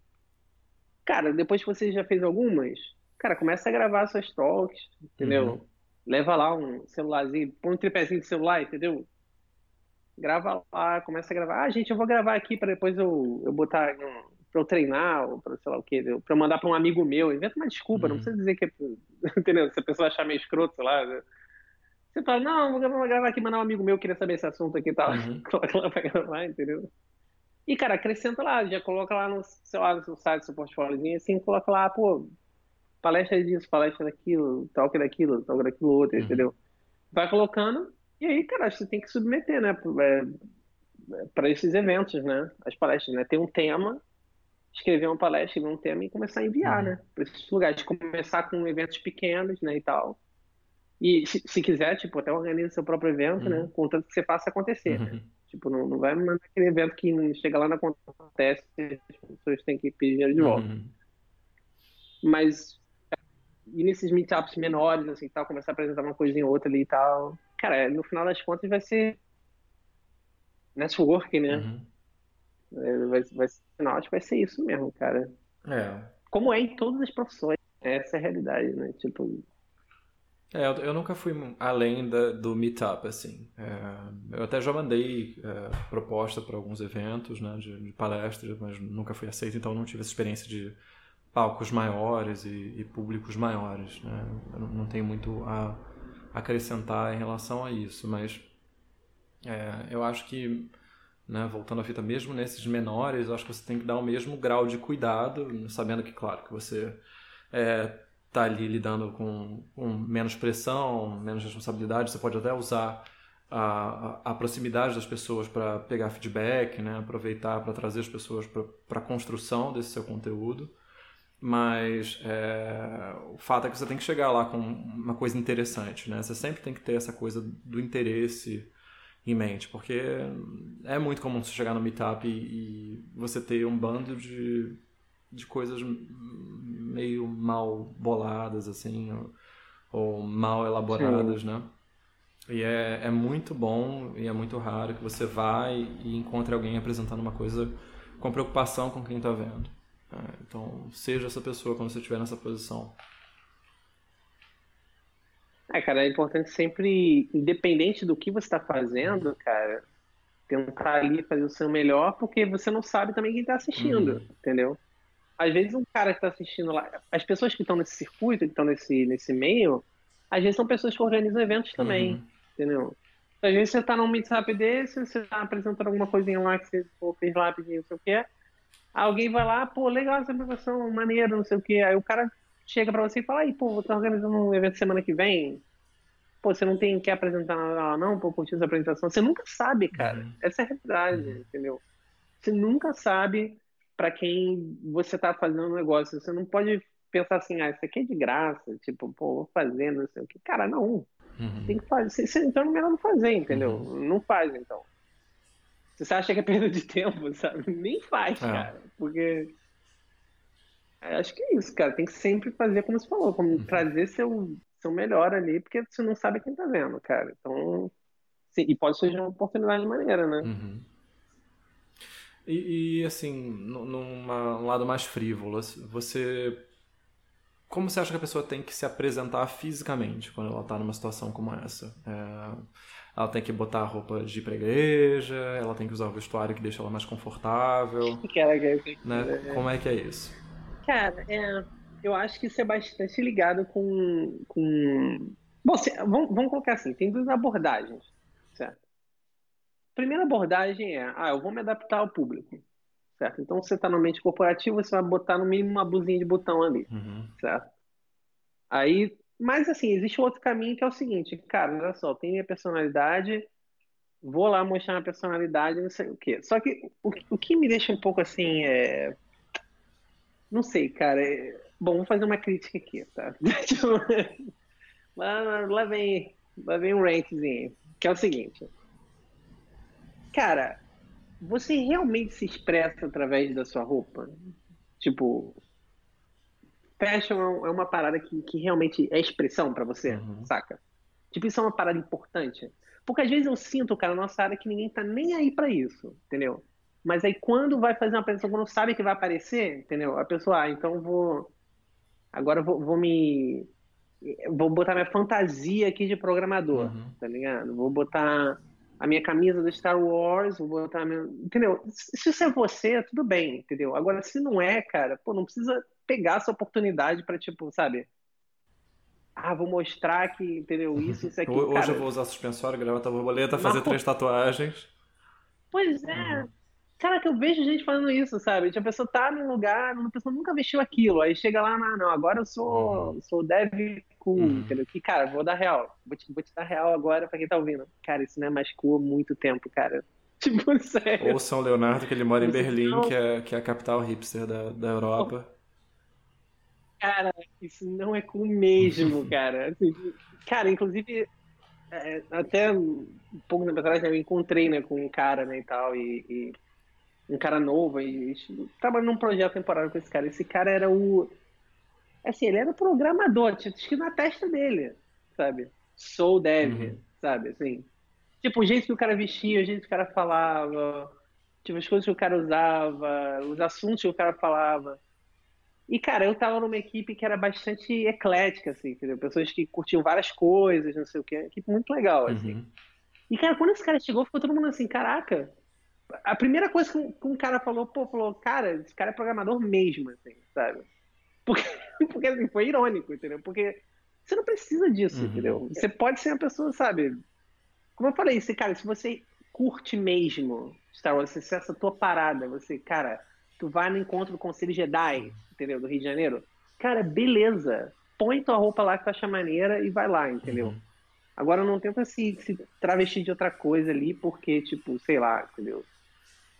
cara, depois que você já fez algumas, cara, começa a gravar suas talks, entendeu? Uhum. Leva lá um celularzinho, põe um tripézinho de celular, entendeu? Grava lá, começa a gravar. Ah, gente, eu vou gravar aqui para depois eu, eu botar um, para eu treinar, ou para sei lá o quê, para mandar para um amigo meu. Inventa uma desculpa, uhum. não precisa dizer que é. Entendeu? Se a pessoa achar meio escroto, sei lá. Né? Você fala, não, vou gravar, vou gravar aqui, mandar um amigo meu queria saber esse assunto aqui e tal. Uhum. Coloca lá para gravar, entendeu? E, cara, acrescenta lá, já coloca lá no, sei lá, no seu site, seu portfóliozinho, assim, coloca lá, pô, palestra disso, palestra daquilo, talk daquilo, talk daquilo outro, uhum. entendeu? Vai colocando, e aí, cara, você tem que submeter, né, para é, esses eventos, né, as palestras, né, ter um tema, escrever uma palestra, escrever um tema e começar a enviar, uhum. né, para esses lugares, começar com eventos pequenos, né, e tal. E se, se quiser, tipo, até organiza seu próprio evento, né, uhum. né, contanto que você faça acontecer, né? Tipo, não, não vai mandar aquele evento que chega lá não acontece, as pessoas têm que pedir dinheiro de volta. Uhum. Mas ir nesses meetups menores, assim, tal, começar a apresentar uma coisinha ou outra ali e tal. Cara, no final das contas vai ser networking, né? Uhum. É, vai, vai, final, acho que vai ser isso mesmo, cara. É. Como é em todas as profissões. Essa é a realidade, né? Tipo, é, eu, eu, nunca fui além da, do meetup, assim. É, eu até já mandei é, proposta para alguns eventos, né, de, de, palestras, mas nunca fui aceito, então não tive essa experiência de palcos maiores e, e públicos maiores, né. Eu não, tenho muito a acrescentar em relação a isso, mas é, eu acho que, né, voltando à fita, mesmo nesses menores, acho que você tem que dar o mesmo grau de cuidado, sabendo que, claro, que você é, tá ali lidando com, com, menos pressão, menos responsabilidade, você pode até usar a, a, a proximidade das pessoas para pegar feedback, né? aproveitar para trazer as pessoas para a construção desse seu conteúdo. Mas é, o fato é que você tem que chegar lá com uma coisa interessante, né? Você sempre tem que ter essa coisa do interesse em mente, porque é muito comum você chegar no meetup e, e você ter um bando de de coisas meio mal boladas, assim, ou, ou mal elaboradas, Sim. né? E é, é muito bom e é muito raro que você vai e encontre alguém apresentando uma coisa com preocupação com quem está vendo. É, então, seja essa pessoa quando você estiver nessa posição. É, cara, é importante sempre, independente do que você está fazendo, cara, tentar ali fazer o seu melhor, porque você não sabe também quem está assistindo, uhum. entendeu? Às vezes um cara que está assistindo lá, as pessoas que estão nesse circuito, que estão nesse, nesse meio, às vezes são pessoas que organizam eventos também, uhum. entendeu? Às vezes você está num meetup desse, você está apresentando alguma coisinha lá que você pô, fez lá, pediu, não sei o quê. Alguém vai lá, pô, legal essa apresentação, maneiro, não sei o quê. Aí o cara chega para você e fala, aí, pô, vou estar organizando um evento semana que vem. Pô, você não tem que apresentar nada lá, não? Pô, curtir essa apresentação. Você nunca sabe, cara. Uhum. Essa é a realidade, uhum. entendeu? Você nunca sabe para quem você está fazendo um negócio. Você não pode pensar assim, ah, isso aqui é de graça, tipo, pô, vou fazer, não sei o que. Cara, não. Uhum. Tem que fazer. Então é melhor não fazer, entendeu? Uhum. Não faz, então. Se você acha que é perda de tempo, sabe? Nem faz, é. cara. Porque. Acho que é isso, cara. Tem que sempre fazer como você falou, como uhum. trazer seu, seu melhor ali, porque você não sabe quem tá vendo, cara. Então. E pode surgir uma oportunidade de maneira, né? Uhum. E, e assim, num lado mais frívolo, você. Como você acha que a pessoa tem que se apresentar fisicamente quando ela está numa situação como essa? É, ela tem que botar a roupa de ir pra igreja, ela tem que usar o vestuário que deixa ela mais confortável. Cara, né? Como é que é isso? Cara, é, eu acho que isso é bastante ligado com. com... Bom, se, vamos, vamos colocar assim: tem duas abordagens? Primeira abordagem é, ah, eu vou me adaptar ao público, certo? Então, você está no ambiente corporativo, você vai botar no mínimo uma blusinha de botão ali, uhum. certo? Aí, mas assim, existe outro caminho que é o seguinte, cara, olha só, tem minha personalidade, vou lá mostrar minha personalidade, não sei o quê. Só que o, o que me deixa um pouco assim, é... Não sei, cara. É... Bom, vou fazer uma crítica aqui, tá? lá, lá, vem, lá vem um rankzinho, que é o seguinte cara, você realmente se expressa através da sua roupa? Tipo, fashion é uma parada que, que realmente é expressão para você, uhum. saca? Tipo, isso é uma parada importante. Porque às vezes eu sinto, cara, na nossa área que ninguém tá nem aí para isso, entendeu? Mas aí quando vai fazer uma apresentação, quando sabe que vai aparecer, entendeu? A pessoa, ah, então vou. Agora vou, vou me. Vou botar minha fantasia aqui de programador, uhum. tá ligado? Vou botar a minha camisa do Star Wars, vou botar minha... Entendeu? Se isso é você, tudo bem, entendeu? Agora, se não é, cara, pô, não precisa pegar essa oportunidade para tipo, sabe? Ah, vou mostrar que, entendeu? Isso, isso aqui. Hoje cara... eu vou usar suspensório, gravata borboleta, fazer três tatuagens. Pois é. Uhum. Cara, que eu vejo gente falando isso, sabe? Tipo, a pessoa tá num lugar, a pessoa nunca vestiu aquilo. Aí chega lá, não, não agora eu sou, uhum. sou dev cool, uhum. entendeu? Que, cara, vou dar real. Vou te, vou te dar real agora pra quem tá ouvindo. Cara, isso não é mais cool há muito tempo, cara. Tipo, sério. Ou São Leonardo, que ele mora em Berlim, não... que, é, que é a capital hipster da, da Europa. Cara, isso não é cool mesmo, cara. Assim, cara, inclusive, é, até um pouco tempo atrás eu encontrei né, com um cara né, e tal, e, e um cara novo, e trabalhando num projeto temporário com esse cara. Esse cara era o Assim, ele era programador, tinha escrito na testa dele, sabe? Sou dev, uhum. sabe? Assim, tipo, o jeito que o cara vestia, o jeito que o cara falava, tipo, as coisas que o cara usava, os assuntos que o cara falava. E, cara, eu tava numa equipe que era bastante eclética, assim, entendeu? Pessoas que curtiam várias coisas, não sei o quê. Equipe muito legal, assim. Uhum. E, cara, quando esse cara chegou, ficou todo mundo assim, caraca. A primeira coisa que um, que um cara falou, pô, falou, cara, esse cara é programador mesmo, assim, sabe? Porque, porque assim, foi irônico, entendeu? Porque você não precisa disso, uhum. entendeu? Você pode ser uma pessoa, sabe? Como eu falei, esse cara, se você curte mesmo Star Wars, se essa tua parada, você, cara, tu vai no encontro do Conselho Jedi, entendeu? Do Rio de Janeiro, cara, beleza. Põe tua roupa lá que tu acha maneira e vai lá, entendeu? Uhum. Agora não tenta se, se travestir de outra coisa ali, porque, tipo, sei lá, entendeu?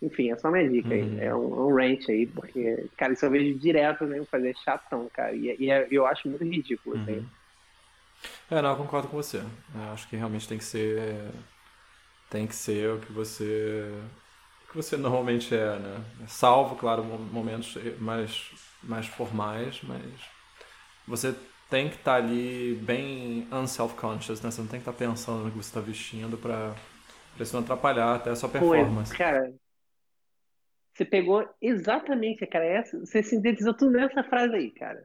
Enfim, é só minha dica aí. Uhum. É um, um rant aí, porque, cara, isso eu vejo direto, né? Fazer chatão, cara. E, e é, eu acho muito ridículo, assim. uhum. É, não, eu concordo com você. Eu acho que realmente tem que ser. Tem que ser o que você. O que você normalmente é, né? Salvo, claro, momentos mais, mais formais, mas você tem que estar tá ali bem unself-conscious, né? Você não tem que estar tá pensando no que você está vestindo para isso não atrapalhar até a sua performance. Pô, cara, você pegou exatamente, cara, essa, você sintetizou tudo nessa frase aí, cara.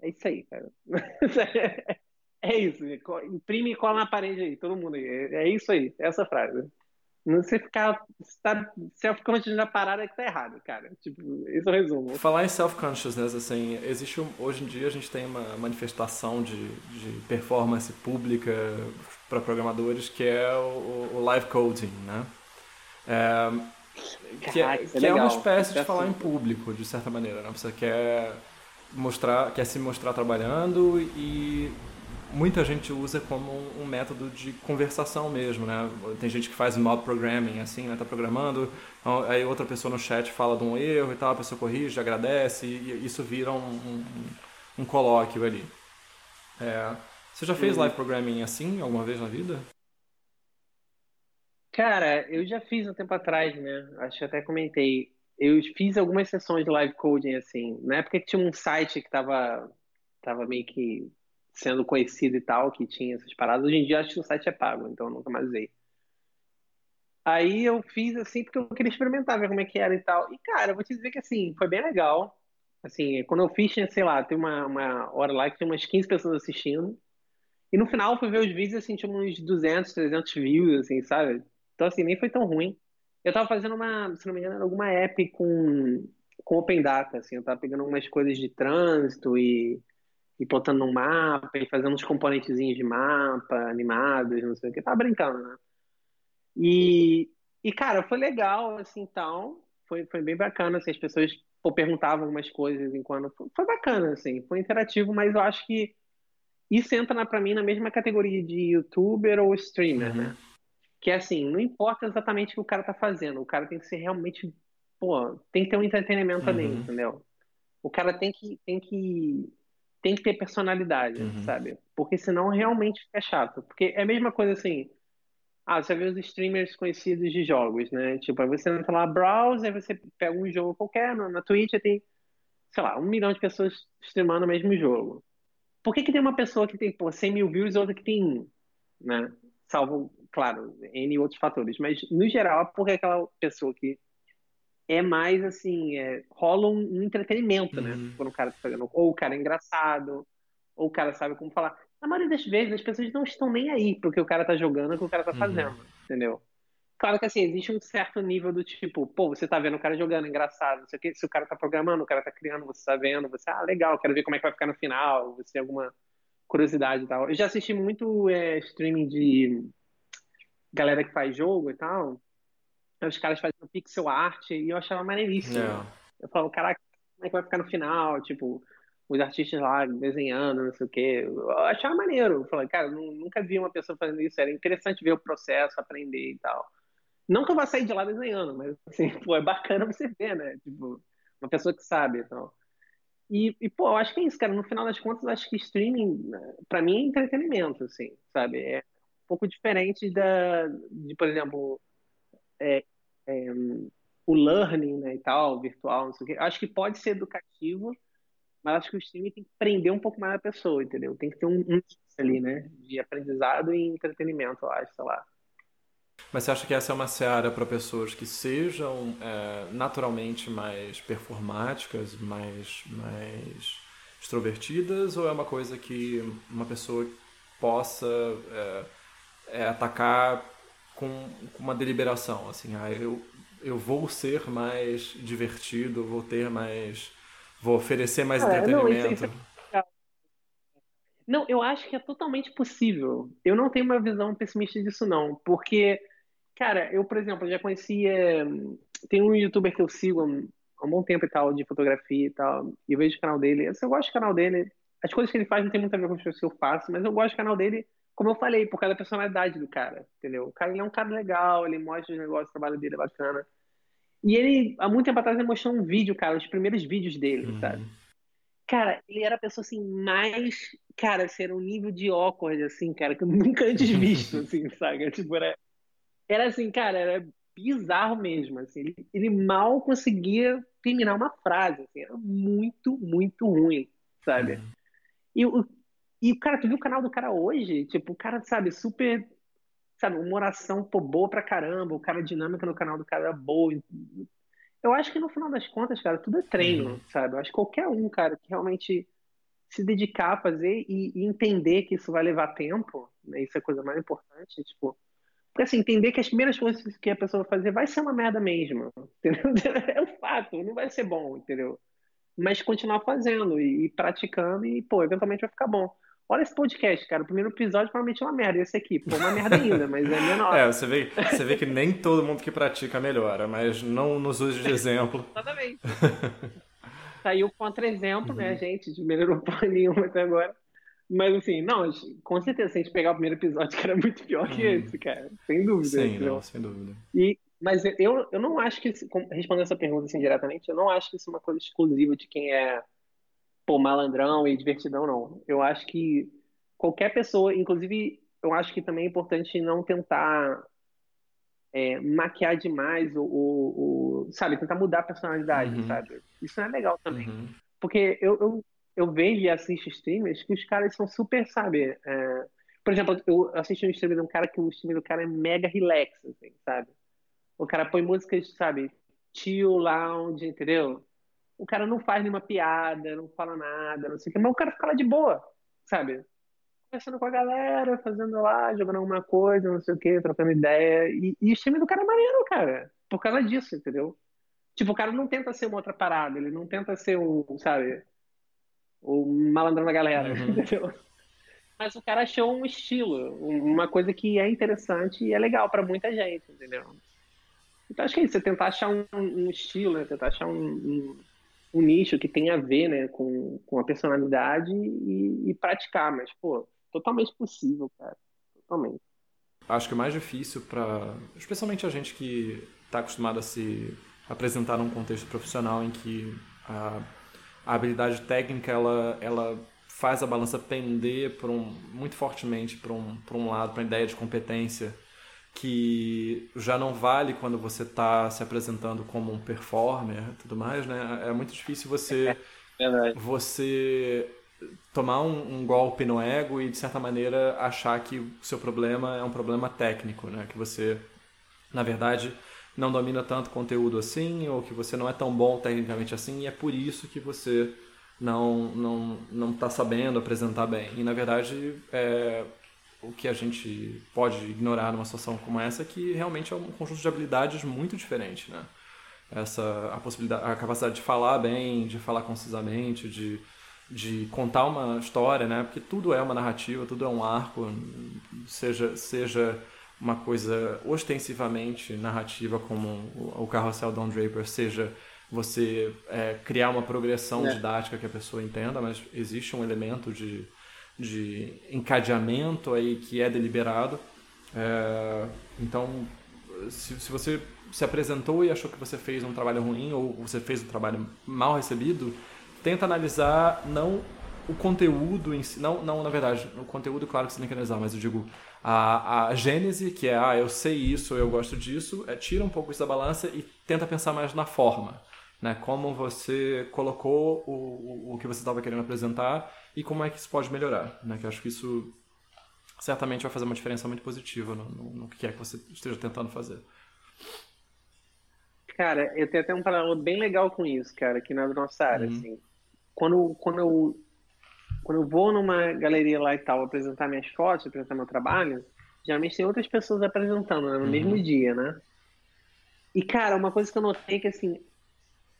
É isso aí, cara. É isso, imprime e cola na parede aí, todo mundo aí. É, é isso aí, essa frase. Não você ficar tá self-conscious na parada que tá errado, cara. Tipo, esse é o resumo. Falar em self-consciousness, assim, existe hoje em dia a gente tem uma manifestação de, de performance pública para programadores que é o, o live coding, né? É, que, é, que é, uma espécie de falar em público, de certa maneira, né? Você quer mostrar, quer se mostrar trabalhando e muita gente usa como um método de conversação mesmo, né? Tem gente que faz mob programming, assim, né? Tá programando, então, aí outra pessoa no chat fala de um erro e tal, a pessoa corrige, agradece, e isso vira um, um, um colóquio ali. É, você já fez uhum. live programming assim alguma vez na vida? Cara, eu já fiz um tempo atrás, né? Acho que até comentei. Eu fiz algumas sessões de live coding, assim. Na época tinha um site que tava, tava meio que sendo conhecido e tal, que tinha essas paradas. Hoje em dia acho que o site é pago, então eu nunca mais usei. Aí eu fiz assim porque eu queria experimentar, ver como é que era e tal. E, cara, eu vou te dizer que assim, foi bem legal. Assim, quando eu fiz, tinha, sei lá, tem uma, uma hora lá que tinha umas 15 pessoas assistindo. E no final fui ver os vídeos, assim, tinha uns 200, 300 views, assim, sabe? Então, assim, nem foi tão ruim. Eu tava fazendo uma, se não me engano, alguma app com, com Open Data, assim. Eu tava pegando algumas coisas de trânsito e, e botando no mapa e fazendo uns componentezinhos de mapa, animados, não sei o que. tava brincando, né? E, e cara, foi legal, assim, tal. Foi, foi bem bacana, assim, as pessoas pô, perguntavam algumas coisas enquanto... Foi, foi bacana, assim, foi interativo, mas eu acho que isso entra para mim na mesma categoria de youtuber ou streamer, uhum. né? Que é assim, não importa exatamente o que o cara tá fazendo, o cara tem que ser realmente, pô, tem que ter um entretenimento uhum. ali, entendeu? O cara tem que tem que tem que ter personalidade, uhum. sabe? Porque senão realmente fica chato. Porque é a mesma coisa assim, ah, você vê os streamers conhecidos de jogos, né? Tipo, aí você entra lá, browse, aí você pega um jogo qualquer, na Twitch tem, sei lá, um milhão de pessoas streamando o mesmo jogo. Por que, que tem uma pessoa que tem, pô, 100 mil views e outra que tem um, né? Salvo claro, N outros fatores, mas no geral é porque aquela pessoa que é mais assim, é, rola um, entretenimento, né? Uhum. Quando o cara tá fazendo, ou o cara é engraçado, ou o cara sabe como falar. Na maioria das vezes as pessoas não estão nem aí porque o cara tá jogando, o que o cara tá uhum. fazendo, uhum. entendeu? Claro que assim, existe um certo nível do tipo, pô, você tá vendo o cara jogando, engraçado, não sei o que, se o cara tá programando, o cara tá criando, você tá vendo, você, ah, legal, quero ver como é que vai ficar no final, você tem alguma curiosidade e tal. Eu já assisti muito é, streaming de galera que faz jogo e tal, os caras fazendo pixel art e eu achava maneiríssimo. Yeah. Eu falava, caraca, como é que vai ficar no final? Tipo, os artistas lá desenhando, não sei o quê. Eu achava maneiro. Eu falei, cara, nunca vi uma pessoa fazendo isso. Era interessante ver o processo, aprender e tal. Não que eu vá sair de lá desenhando, mas assim, pô, é bacana você ver, né? Tipo, uma pessoa que sabe e tal. E, e, pô, eu acho que é isso, cara. No final das contas, acho que streaming, para mim, é entretenimento, assim, sabe? É, pouco diferente da, de, por exemplo, é, é, o learning né, e tal, virtual, não sei o quê. Acho que pode ser educativo, Mas acho que o streaming tem que prender um pouco mais a pessoa, entendeu? Tem que ter um, um ali, né? De aprendizado e entretenimento, eu acho, sei lá. Mas você acha que essa é uma seara para pessoas que sejam é, naturalmente mais performáticas, mais, mais extrovertidas, ou é uma coisa que uma pessoa possa é, é, atacar com, com, uma deliberação? Assim, ah, eu, eu vou ser mais divertido, vou ter mais. vou oferecer mais ah, entretenimento. Não, isso, isso é... não, eu acho que é totalmente possível. Eu não tenho uma visão pessimista disso, não, porque Cara, eu, por exemplo, já conhecia. Tem um youtuber que eu sigo há um bom tempo e tal, de fotografia e tal, e eu vejo o canal dele. Eu gosto do canal dele. As coisas que ele faz não tem muito a ver com coisas que eu faço, mas eu gosto do canal dele, como eu falei, por causa da personalidade do cara, entendeu? O cara ele é um cara legal, ele mostra os negócios, o trabalho dele é bacana. E ele, há muito tempo atrás, ele mostrou um vídeo, cara, os primeiros vídeos dele, uhum. sabe? Cara, ele era a pessoa assim, mais. Cara, assim, era um nível de awkward, assim, cara, que eu nunca antes visto, assim, sabe? Tipo, era era assim, cara, era bizarro mesmo, assim, ele, ele mal conseguia terminar uma frase, assim, era muito, muito ruim, sabe? Uhum. E, o, e, cara, tu viu o canal do cara hoje? Tipo, o cara, sabe, super, sabe, uma oração, pô, boa pra caramba, o cara, a dinâmica no canal do cara é boa. Eu acho que no final das contas, cara, tudo é treino, uhum. sabe? Eu acho que qualquer um, cara, que realmente se dedicar a fazer e, e entender que isso vai levar tempo, né? Isso é a coisa mais importante, tipo, porque assim, entender que as primeiras coisas que a pessoa vai fazer vai ser uma merda mesmo. Entendeu? É um fato, não vai ser bom, entendeu? Mas continuar fazendo e, e, praticando e, pô, eventualmente vai ficar bom. Olha esse podcast, cara. O primeiro episódio provavelmente é uma merda. Esse aqui, pô, uma merda ainda, mas é menor. É, você vê, você vê que nem todo mundo que pratica melhora, mas não nos use de exemplo. Exatamente. Saiu contra-exemplo, né, uhum. né, gente? De melhorou porra nenhuma até agora. Mas assim, não, com certeza, se a gente pegar o primeiro episódio, que era muito pior que hum. esse, cara. Sem dúvida. Sim, não, sem dúvida. E, mas eu, eu não acho que, respondendo essa pergunta assim diretamente, eu não acho que isso é uma coisa exclusiva de quem é pô, malandrão e divertidão, não. Eu acho que qualquer pessoa, inclusive, eu acho que também é importante não tentar é, maquiar demais o, o, o, sabe, tentar mudar a personalidade, uhum. sabe? Isso não é legal também. Uhum. Porque eu, eu eu vejo e assisto streamers que os caras são super, sabe? É... Por exemplo, eu assisti um stream de um cara que o stream do cara é mega relax, assim, sabe? O cara põe músicas, sabe? Chill, lounge, entendeu? O cara não faz nenhuma piada, não fala nada, não sei o que, mas o cara fica lá de boa, sabe? Conversando com a galera, fazendo lá, jogando alguma coisa, não sei o que, trocando ideia. E, e o stream do cara é maneiro, cara. Por causa disso, entendeu? Tipo, o cara não tenta ser uma outra parada, ele não tenta ser um, sabe? o malandrão da galera, uhum. entendeu? Mas o cara achou um estilo, uma coisa que é interessante e é legal para muita gente, entendeu? Então acho que é isso, você tentar achar um, um estilo, né? tentar achar um, um, um, nicho que tenha a ver né? com, com a personalidade e, e praticar, mas, pô, totalmente possível, cara. Totalmente. Acho que o mais difícil para, especialmente a gente que está acostumado a se apresentar num contexto profissional em que a a habilidade técnica ela, ela faz a balança pender um, muito fortemente para um, um lado, para a ideia de competência, que já não vale quando você está se apresentando como um performer tudo mais, né? É muito difícil você, é você tomar um, um, golpe no ego e, de certa maneira, achar que o seu problema é um problema técnico, né? Que você, na verdade não domina tanto conteúdo assim, ou que você não é tão bom tecnicamente assim, e é por isso que você não não não está sabendo apresentar bem. E na verdade, é, o que a gente pode ignorar numa situação como essa é que realmente é um conjunto de habilidades muito diferente, né? Essa a possibilidade, a capacidade de falar bem, de falar concisamente, de de contar uma história, né? Porque tudo é uma narrativa, tudo é um arco, seja seja uma coisa ostensivamente narrativa como o Carrossel Don Draper seja você é, criar uma progressão é. didática que a pessoa entenda, mas existe um elemento de, de encadeamento aí que é deliberado. É, então, se, se você se apresentou e achou que você fez um trabalho ruim ou você fez um trabalho mal recebido, tenta analisar não o conteúdo em si, não, não na verdade, o conteúdo claro que você tem que analisar, mas eu digo a, a gênese, que é, ah, eu sei isso, eu gosto disso, é, tira um pouco isso da balança e tenta pensar mais na forma. Né? Como você colocou o, o que você estava querendo apresentar e como é que isso pode melhorar. Né? Que eu acho que isso certamente vai fazer uma diferença muito positiva no, no, no que é que você esteja tentando fazer. Cara, eu tenho até um paralelo bem legal com isso, cara, aqui na nossa área, uhum. assim. Quando, quando, eu, quando eu vou numa galeria lá e tal apresentar minhas fotos, apresentar meu trabalho, geralmente tem outras pessoas apresentando né, no uhum. mesmo dia, né? E, cara, uma coisa que eu notei é que, assim,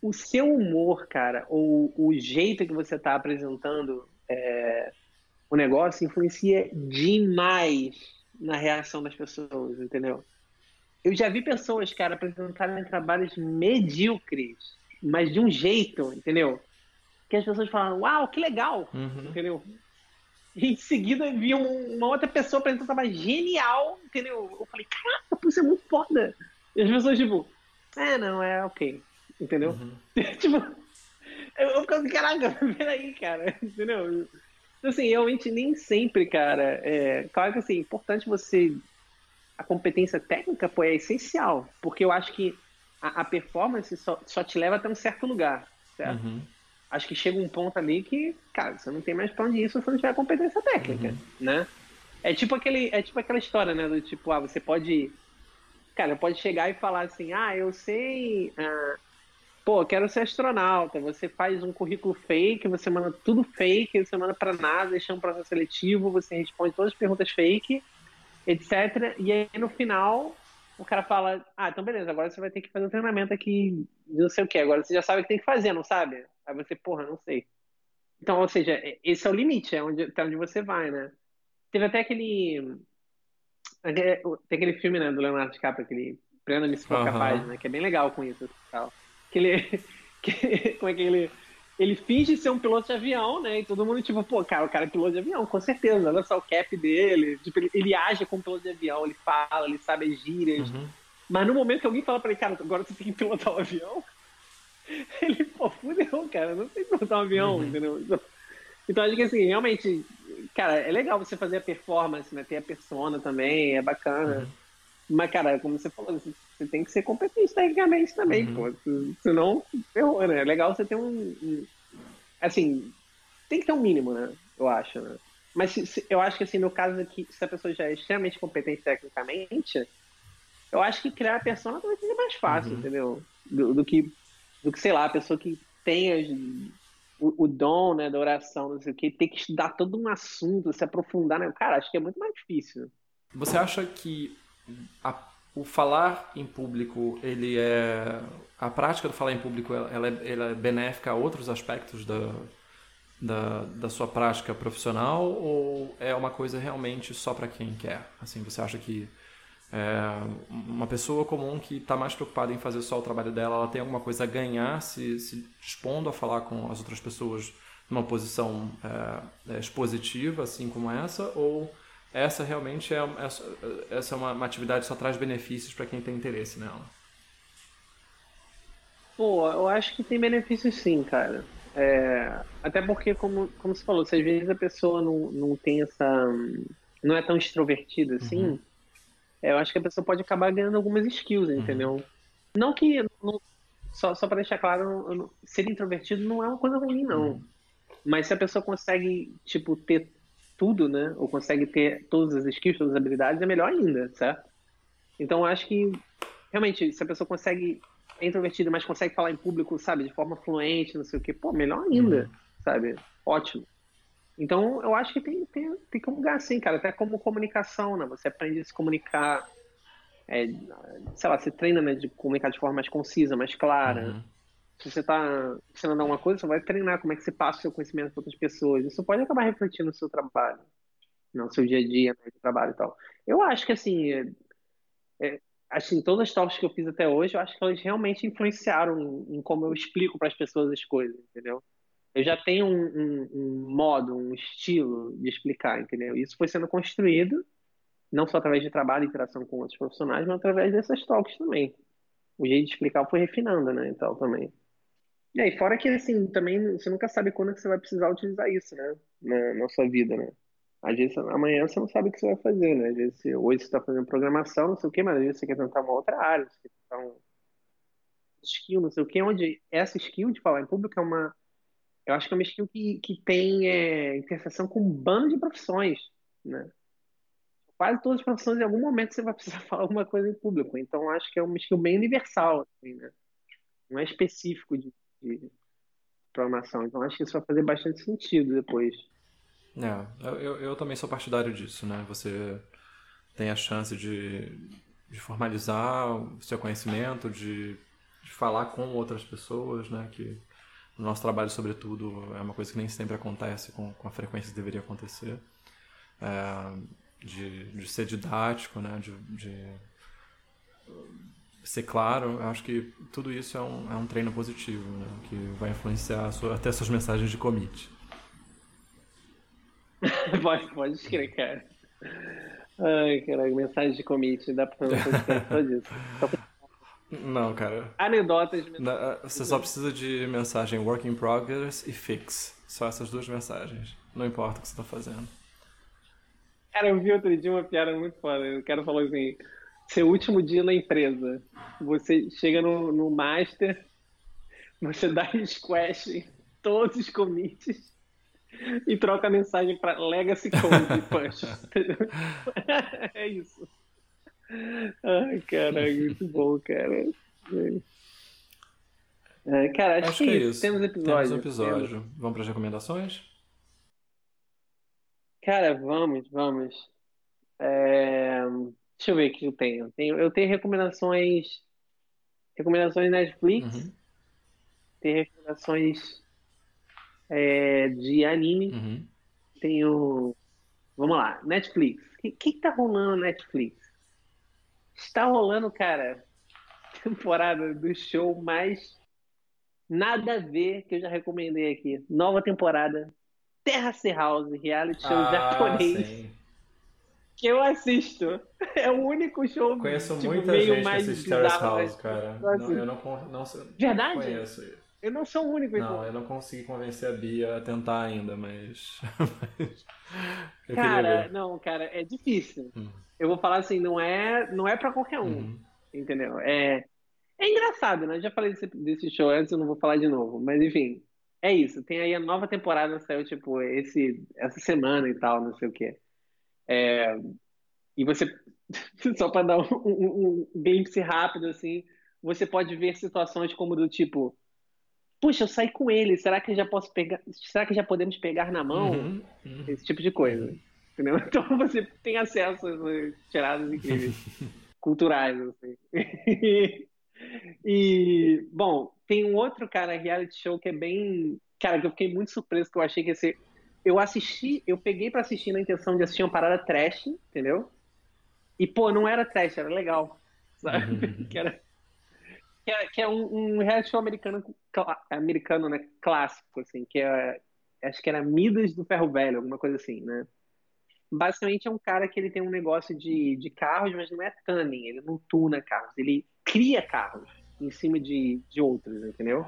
o seu humor, cara, ou o jeito que você está apresentando é, o negócio influencia demais na reação das pessoas, entendeu? Eu já vi pessoas, cara, apresentarem trabalhos medíocres, mas de um jeito, entendeu? Que as pessoas falam, uau, que legal, uhum. entendeu? E em seguida vi uma outra pessoa apresentando um trabalho genial, entendeu? Eu falei, caraca, isso é muito foda. E as pessoas, tipo, é, não, é ok, entendeu? Uhum. tipo, eu, eu fico assim, caraca, peraí, cara, entendeu? Então, assim, realmente nem sempre, cara, é, claro que assim, é importante você a competência técnica pô, é essencial, porque eu acho que a, a performance só, só, te leva até um certo lugar, certo? Uhum. Acho que chega um ponto ali que, cara, você não tem mais pra onde ir se você não tiver competência técnica, uhum. né? É tipo, aquele, é tipo aquela história, né? Do tipo, ah, você pode. Cara, pode chegar e falar assim, ah, eu sei. Ah, pô, quero ser astronauta. Você faz um currículo fake, você manda tudo fake, você manda pra NASA, deixa um processo seletivo, você responde todas as perguntas fake etc. E aí no final o cara fala: Ah, então beleza, agora você vai ter que fazer um treinamento aqui, não sei o que, agora você já sabe o que tem que fazer, não sabe? Aí você, porra, não sei. Então, ou seja, esse é o limite, é onde, até onde você vai, né? Teve até aquele. Tem aquele filme, né, do Leonardo DiCaprio, aquele Prenda-me se for capaz, né? Que é bem legal com isso. Tal. Que ele. Que, como é que ele ele finge ser um piloto de avião, né? E todo mundo, tipo, pô, cara, o cara é piloto de avião, com certeza. Olha só o cap dele. Tipo, ele, ele age como piloto de avião, ele fala, ele sabe as gírias. Uhum. Mas no momento que alguém fala pra ele, cara, agora você tem que pilotar um avião, ele, pô, fudeu, cara, não sei pilotar um avião, uhum. entendeu? Então, então, acho que assim, realmente, cara, é legal você fazer a performance, né? Ter a persona também, é bacana. Uhum. Mas, cara, como você falou, você, tem que ser competente tecnicamente também, uhum. pô. Senão, ferrou, né? É legal você ter um, um, Assim, tem que ter um mínimo, né? Eu acho, né? Mas se, se, eu acho que, assim, no caso aqui, se a pessoa já é extremamente competente tecnicamente, eu acho que criar a persona talvez seja mais fácil, uhum. entendeu? Do, do, que, do que, sei lá, a pessoa que tem o, o, dom, né, da oração, não sei o que, ter que estudar todo um assunto, se aprofundar, né? Cara, acho que é muito mais difícil. Você acha que a, o falar em público, ele é a prática do falar em público, ela é, ela é benéfica a outros aspectos da, da, da sua prática profissional ou é uma coisa realmente só para quem quer? Assim, você acha que é, uma pessoa comum que está mais preocupada em fazer só o trabalho dela, ela tem alguma coisa a ganhar se, se dispondo a falar com as outras pessoas numa posição é, expositiva, assim como essa, ou essa realmente é, é essa é uma, uma atividade que só traz benefícios para quem tem interesse nela. Pô, eu acho que tem benefícios sim, cara. É, até porque, como, como você falou, se às vezes a pessoa não, não tem essa. não é tão extrovertida assim, uhum. eu acho que a pessoa pode acabar ganhando algumas skills, uhum. entendeu? Não que. Não, só só para deixar claro, ser introvertido não é uma coisa ruim, não. Uhum. Mas se a pessoa consegue, tipo, ter tudo, né? Ou consegue ter todas as skills, todas as habilidades, é melhor ainda, certo? Então, acho que, realmente, se a pessoa consegue, é introvertida, mas consegue falar em público, sabe, de forma fluente, não sei o quê, pô, melhor ainda, uhum. sabe? Ótimo. Então, eu acho que tem, tem, tem que lugar assim, cara, até como comunicação, né? Você aprende a se comunicar, é, sei lá, você treina né, de comunicar de forma mais concisa, mais clara. Uhum se você está ensinando alguma coisa, você vai treinar como é que você passa o seu conhecimento para outras pessoas. Isso pode acabar refletindo no seu trabalho, no seu dia a dia, no trabalho e tal. Eu acho que, assim, é, é, assim, todas as talks que eu fiz até hoje, eu acho que elas realmente influenciaram em, em como eu explico para as pessoas as coisas, entendeu? Eu já tenho um, um, um, modo, um estilo de explicar, entendeu? Isso foi sendo construído, não só através de trabalho e interação com outros profissionais, mas através dessas talks também. O jeito de explicar foi refinando, né, então também. E aí, fora que, assim, também você nunca sabe quando que você vai precisar utilizar isso, né? Na, na sua vida, né? Às vezes, amanhã você não sabe o que você vai fazer, né? Às vezes, hoje você está fazendo programação, não sei o quê, mas às vezes você quer tentar uma outra área, você quer tentar um, skill, não sei o que, onde essa skill de falar em público é uma. Eu acho que é uma skill que, que tem é, interseção com um bando de profissões, né? Quase todas as profissões, em algum momento, você vai precisar falar alguma coisa em público. Então, acho que é uma skill bem universal, assim, né? Não é específico de, de programação. Então, acho que isso vai fazer bastante sentido depois. É, eu, eu também sou partidário disso, né? Você tem a chance de, de formalizar o seu conhecimento, de, de falar com outras pessoas, né? Que o nosso trabalho, sobretudo, é uma coisa que nem sempre acontece com, com a frequência que deveria acontecer. É, de, de ser didático, né? De, de ser claro, acho que tudo isso é um, é um treino positivo, né? Que vai influenciar sua, até suas mensagens de commit. pode, pode escrever, cara. Ai, caralho, mensagem de commit, dá pra fazer só disso. Não, cara. Anedotas. Você só precisa de mensagem work in progress e fix. Só essas duas mensagens. Não importa o que você tá fazendo. Cara, eu vi outro dia uma piada muito foda. O cara falou assim: seu último dia na empresa. Você chega no, no master, você dá squash em todos os commits e troca a mensagem para Legacy Code push. é isso. Ai, caralho, muito bom, cara. É, cara, acho, acho que, é isso. isso. Temos episódio. Temos um episódio. Temos... Vamos para as recomendações? Cara, vamos, vamos. É... Deixa eu ver o que eu tenho. Eu tenho, eu tenho recomendações. Recomendações Netflix. Uhum. Tem recomendações é, de anime. Uhum. Tenho. Vamos lá, Netflix. O que, que tá rolando na Netflix? Está rolando, cara, temporada do show mais nada a ver que eu já recomendei aqui. Nova temporada. Terra C House, reality show ah, japonês. Sim. Que eu assisto. É o único show Conheço tipo, muita meio gente mais que assiste Terrace House, cara. Não, eu não, não, não Verdade? conheço. Eu não sou o único. Não, então. eu não consegui convencer a Bia a tentar ainda, mas. cara, não, cara, é difícil. Hum. Eu vou falar assim, não é, não é para qualquer um, uhum. entendeu? É, é engraçado, né? Eu já falei desse, desse show antes, eu não vou falar de novo, mas enfim, é isso. Tem aí a nova temporada saiu tipo esse essa semana e tal, não sei o quê. É, e você só para dar um, um, um glimpse rápido assim, você pode ver situações como do tipo puxa, eu saí com ele, será que já posso pegar, será que já podemos pegar na mão? Uhum, uhum. Esse tipo de coisa. Entendeu? Então você tem acesso a tiradas incríveis, culturais, assim. e, bom, tem um outro, cara, reality show que é bem. Cara, que eu fiquei muito surpreso, que eu achei que ia ser. Eu assisti, eu peguei para assistir na intenção de assistir uma parada trash, entendeu? E, pô, não era trash, era legal. Sabe? Uhum. que era que é, que é um, um reality show americano, americano, né, clássico, assim, que é, acho que era Midas do Ferro Velho, alguma coisa assim, né? Basicamente é um cara que ele tem um negócio de, de carros, mas não é tuning, ele não tuna carros, ele cria carros em cima de, de outros, entendeu?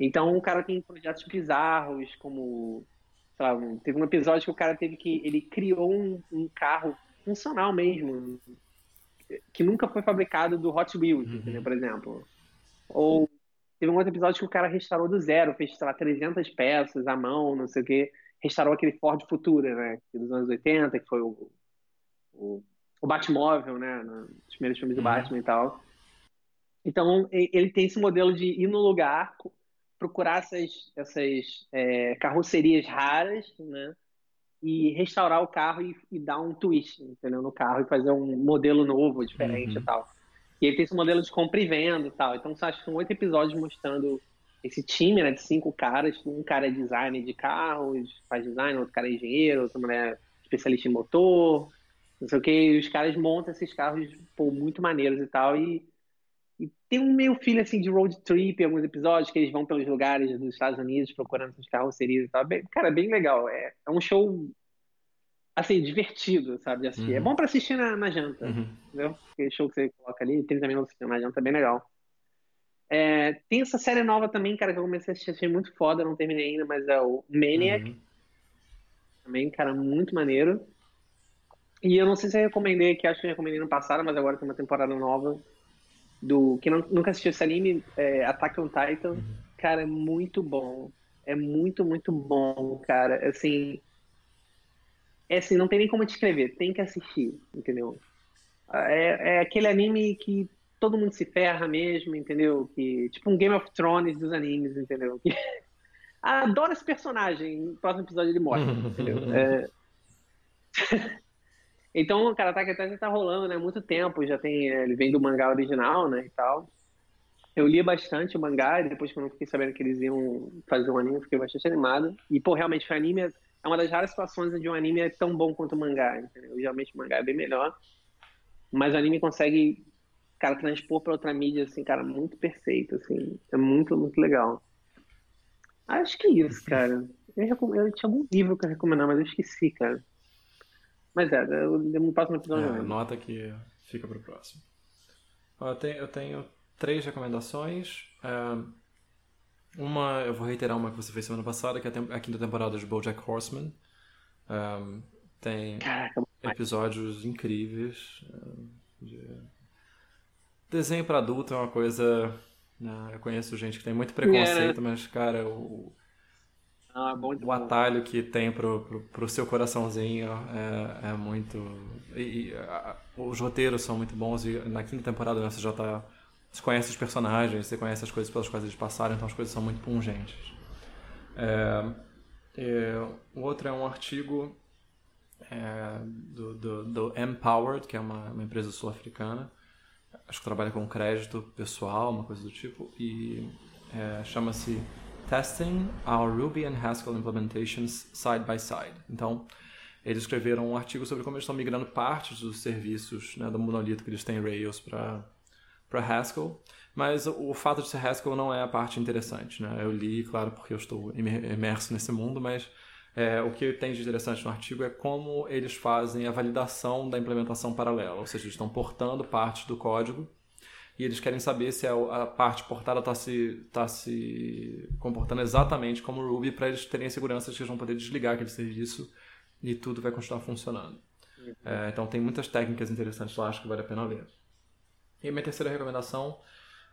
Então o cara tem projetos bizarros, como, lá, teve um episódio que o cara teve que, ele criou um, um carro funcional mesmo, que nunca foi fabricado do Hot Wheels, uhum. entendeu? Por exemplo. Ou teve um outro episódio que o cara restaurou do zero, fez, sei lá, 300 peças à mão, não sei o quê. Restaurou aquele Ford Futura, né? Dos anos 80, que foi o, o, o Batmóvel, né? Nos primeiros filmes do uhum. Batman e tal. Então, ele tem esse modelo de ir no lugar, procurar essas, essas é, carrocerias raras, né? e restaurar o carro e, e, dar um twist, entendeu? No carro e fazer um modelo novo, diferente uhum. e tal. E ele tem esse modelo de compra e venda e tal. Então, acho que são oito episódios mostrando esse time, né, de cinco caras. Um cara é designer de carros, faz design, outro cara é engenheiro, outra mulher é especialista em motor, não sei o que. E os caras montam esses carros, pô, muito maneiros e tal. E, e tem um meio filho, assim, de road trip alguns episódios, que eles vão pelos lugares dos Estados Unidos procurando essas carrocerias e tal. Bem, cara, bem legal. É, é um show assim, divertido, sabe, de assistir. É uhum. É bom pra assistir na, na janta, uhum. entendeu? Aquele show que você coloca ali, 30 minutos na janta, é bem legal. É, tem essa série nova também, cara, que eu comecei a assistir, achei muito foda, não terminei ainda, mas é o Maniac. Uhum. Também, cara, muito maneiro. E eu não sei se eu recomendei aqui, acho que eu recomendei no passado, mas agora tem uma temporada nova. Do não, nunca assistiu esse anime, é Attack on Titan, uhum. cara, é muito bom. É muito, muito bom, cara. Assim, é assim, não tem nem como descrever, tem que assistir, entendeu? É, é aquele anime que todo mundo se ferra mesmo, entendeu? Que, tipo um Game of Thrones dos animes, entendeu? Que, adoro esse personagem, no próximo episódio ele morre, entendeu? É... Então, Attack on Titan tá rolando, né? Muito tempo, já tem, é, ele vem do mangá original, né, e tal. Eu li bastante o mangá, e depois que eu fiquei sabendo que eles iam fazer um anime, eu fiquei bastante animado. E, pô, realmente, o anime é uma das raras situações onde um anime é tão bom quanto o mangá, entendeu? Geralmente o mangá é bem melhor. Mas o anime consegue, cara, transpor para outra mídia, assim, cara, muito perfeito, assim. É muito, muito legal. Acho que é isso, cara. Eu, eu tinha algum livro que eu recomendar, mas eu esqueci, cara. Mas é, no episódio. É, nota que fica pro próximo. Eu tenho, eu tenho três recomendações. É, uma, eu vou reiterar uma que você fez semana passada, que é a quinta temporada de BoJack Horseman. É, tem episódios incríveis. De... Desenho para adulto é uma coisa. Né, eu conheço gente que tem muito preconceito, é. mas, cara, o, ah, o atalho que tem pro, pro, pro seu coraçãozinho é, é muito. E, e a, os roteiros são muito bons e na quinta temporada né, você já tá. Você conhece os personagens, você conhece as coisas pelas quais eles passaram, então as coisas são muito pungentes. É, é, o outro é um artigo é, do, do, do, Empowered, que é uma, uma empresa sul-africana. Acho que trabalha com crédito pessoal, uma coisa do tipo, e é, chama-se Testing Our Ruby and Haskell Implementations Side by Side. Então, eles escreveram um artigo sobre como eles estão migrando partes dos serviços né, do monolito que eles têm em Rails para Haskell. Mas o fato de ser Haskell não é a parte interessante. Né? Eu li, claro, porque eu estou imerso nesse mundo, mas é, o que tem de interessante no artigo é como eles fazem a validação da implementação paralela. Ou seja, eles estão portando partes do código e eles querem saber se a, parte portada está se, tá se comportando exatamente como o Ruby para eles terem a segurança de que eles vão poder desligar aquele serviço e tudo vai continuar funcionando. É, então tem muitas técnicas interessantes lá, acho que vale a pena ler. E minha terceira recomendação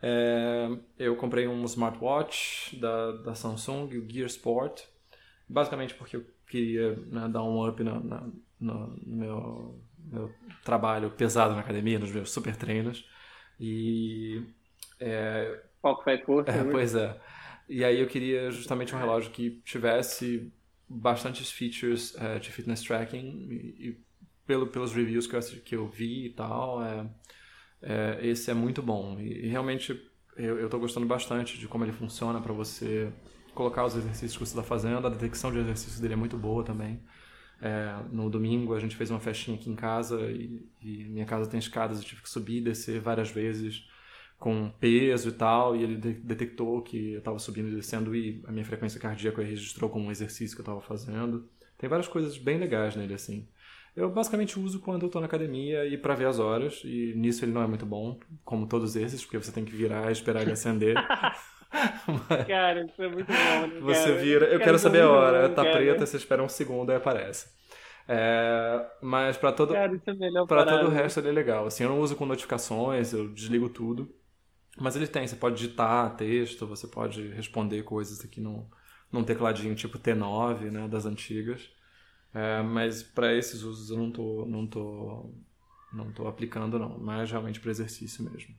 é, eu comprei um smartwatch da, da Samsung, o Gear Sport, basicamente porque eu queria né, dar um up na, na, no meu, meu trabalho pesado na academia, nos meus super treinos. E. É, Foco vai força. É? Pois é. E aí eu queria justamente um relógio que tivesse bastantes features é, de fitness tracking e, e, pelo, pelos reviews que eu, que eu vi e tal, é, é, esse é muito bom. E, e realmente eu estou gostando bastante de como ele funciona para você colocar os exercícios que você está fazendo. A detecção de exercícios dele é muito boa também. É, no domingo a gente fez uma festinha aqui em casa e, e, minha casa tem escadas, eu tive que subir e descer várias vezes com peso e tal, e ele de detectou que eu estava subindo e descendo e a minha frequência cardíaca registrou como um exercício que eu estava fazendo. Tem várias coisas bem legais nele, assim. Eu basicamente uso quando eu estou na academia e para ver as horas, e nisso ele não é muito bom, como todos esses, porque você tem que virar e esperar ele acender. Cara, isso é muito bom. Né, você vira, eu quero saber a hora, bom, tá cara. preta, você espera um segundo e aparece. É, mas para todo cara, é para todo o resto ele é legal. Assim, eu não uso com notificações, eu desligo tudo. Mas ele tem, você pode digitar texto, você pode responder coisas aqui num, num tecladinho tipo T9, né, das antigas. É, mas para esses usos eu não tô, não tô, não tô aplicando não, mas realmente para exercício mesmo.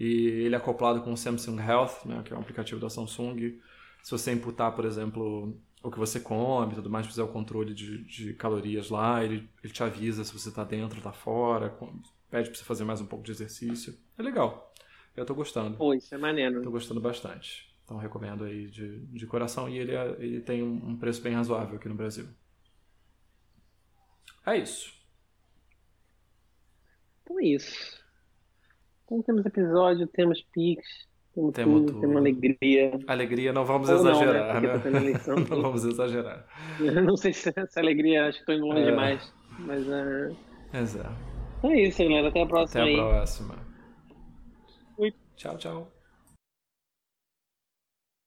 E ele é acoplado com o Samsung Health, né, que é um aplicativo da Samsung. Se você imputar, por exemplo, o que você come e tudo mais, fizer o controle de, de calorias lá, ele, ele te avisa se você está dentro, está fora, pede para você fazer mais um pouco de exercício. É legal. Eu estou gostando. Pô, isso é maneiro. Estou gostando bastante. Então recomendo aí de, de coração e ele, é, ele tem um preço bem razoável aqui no Brasil. É isso. Então é isso. Então temos episódio, temos Pix, temos, temos tudo, tudo, temos alegria. Alegria não vamos Ou exagerar, não, né? né? Tá não vamos exagerar. Eu não sei se essa alegria, acho que estou indo longe é. demais. Mas uh... Exato. É isso, galera. Até a próxima. Até a aí. próxima. Tchau, tchau.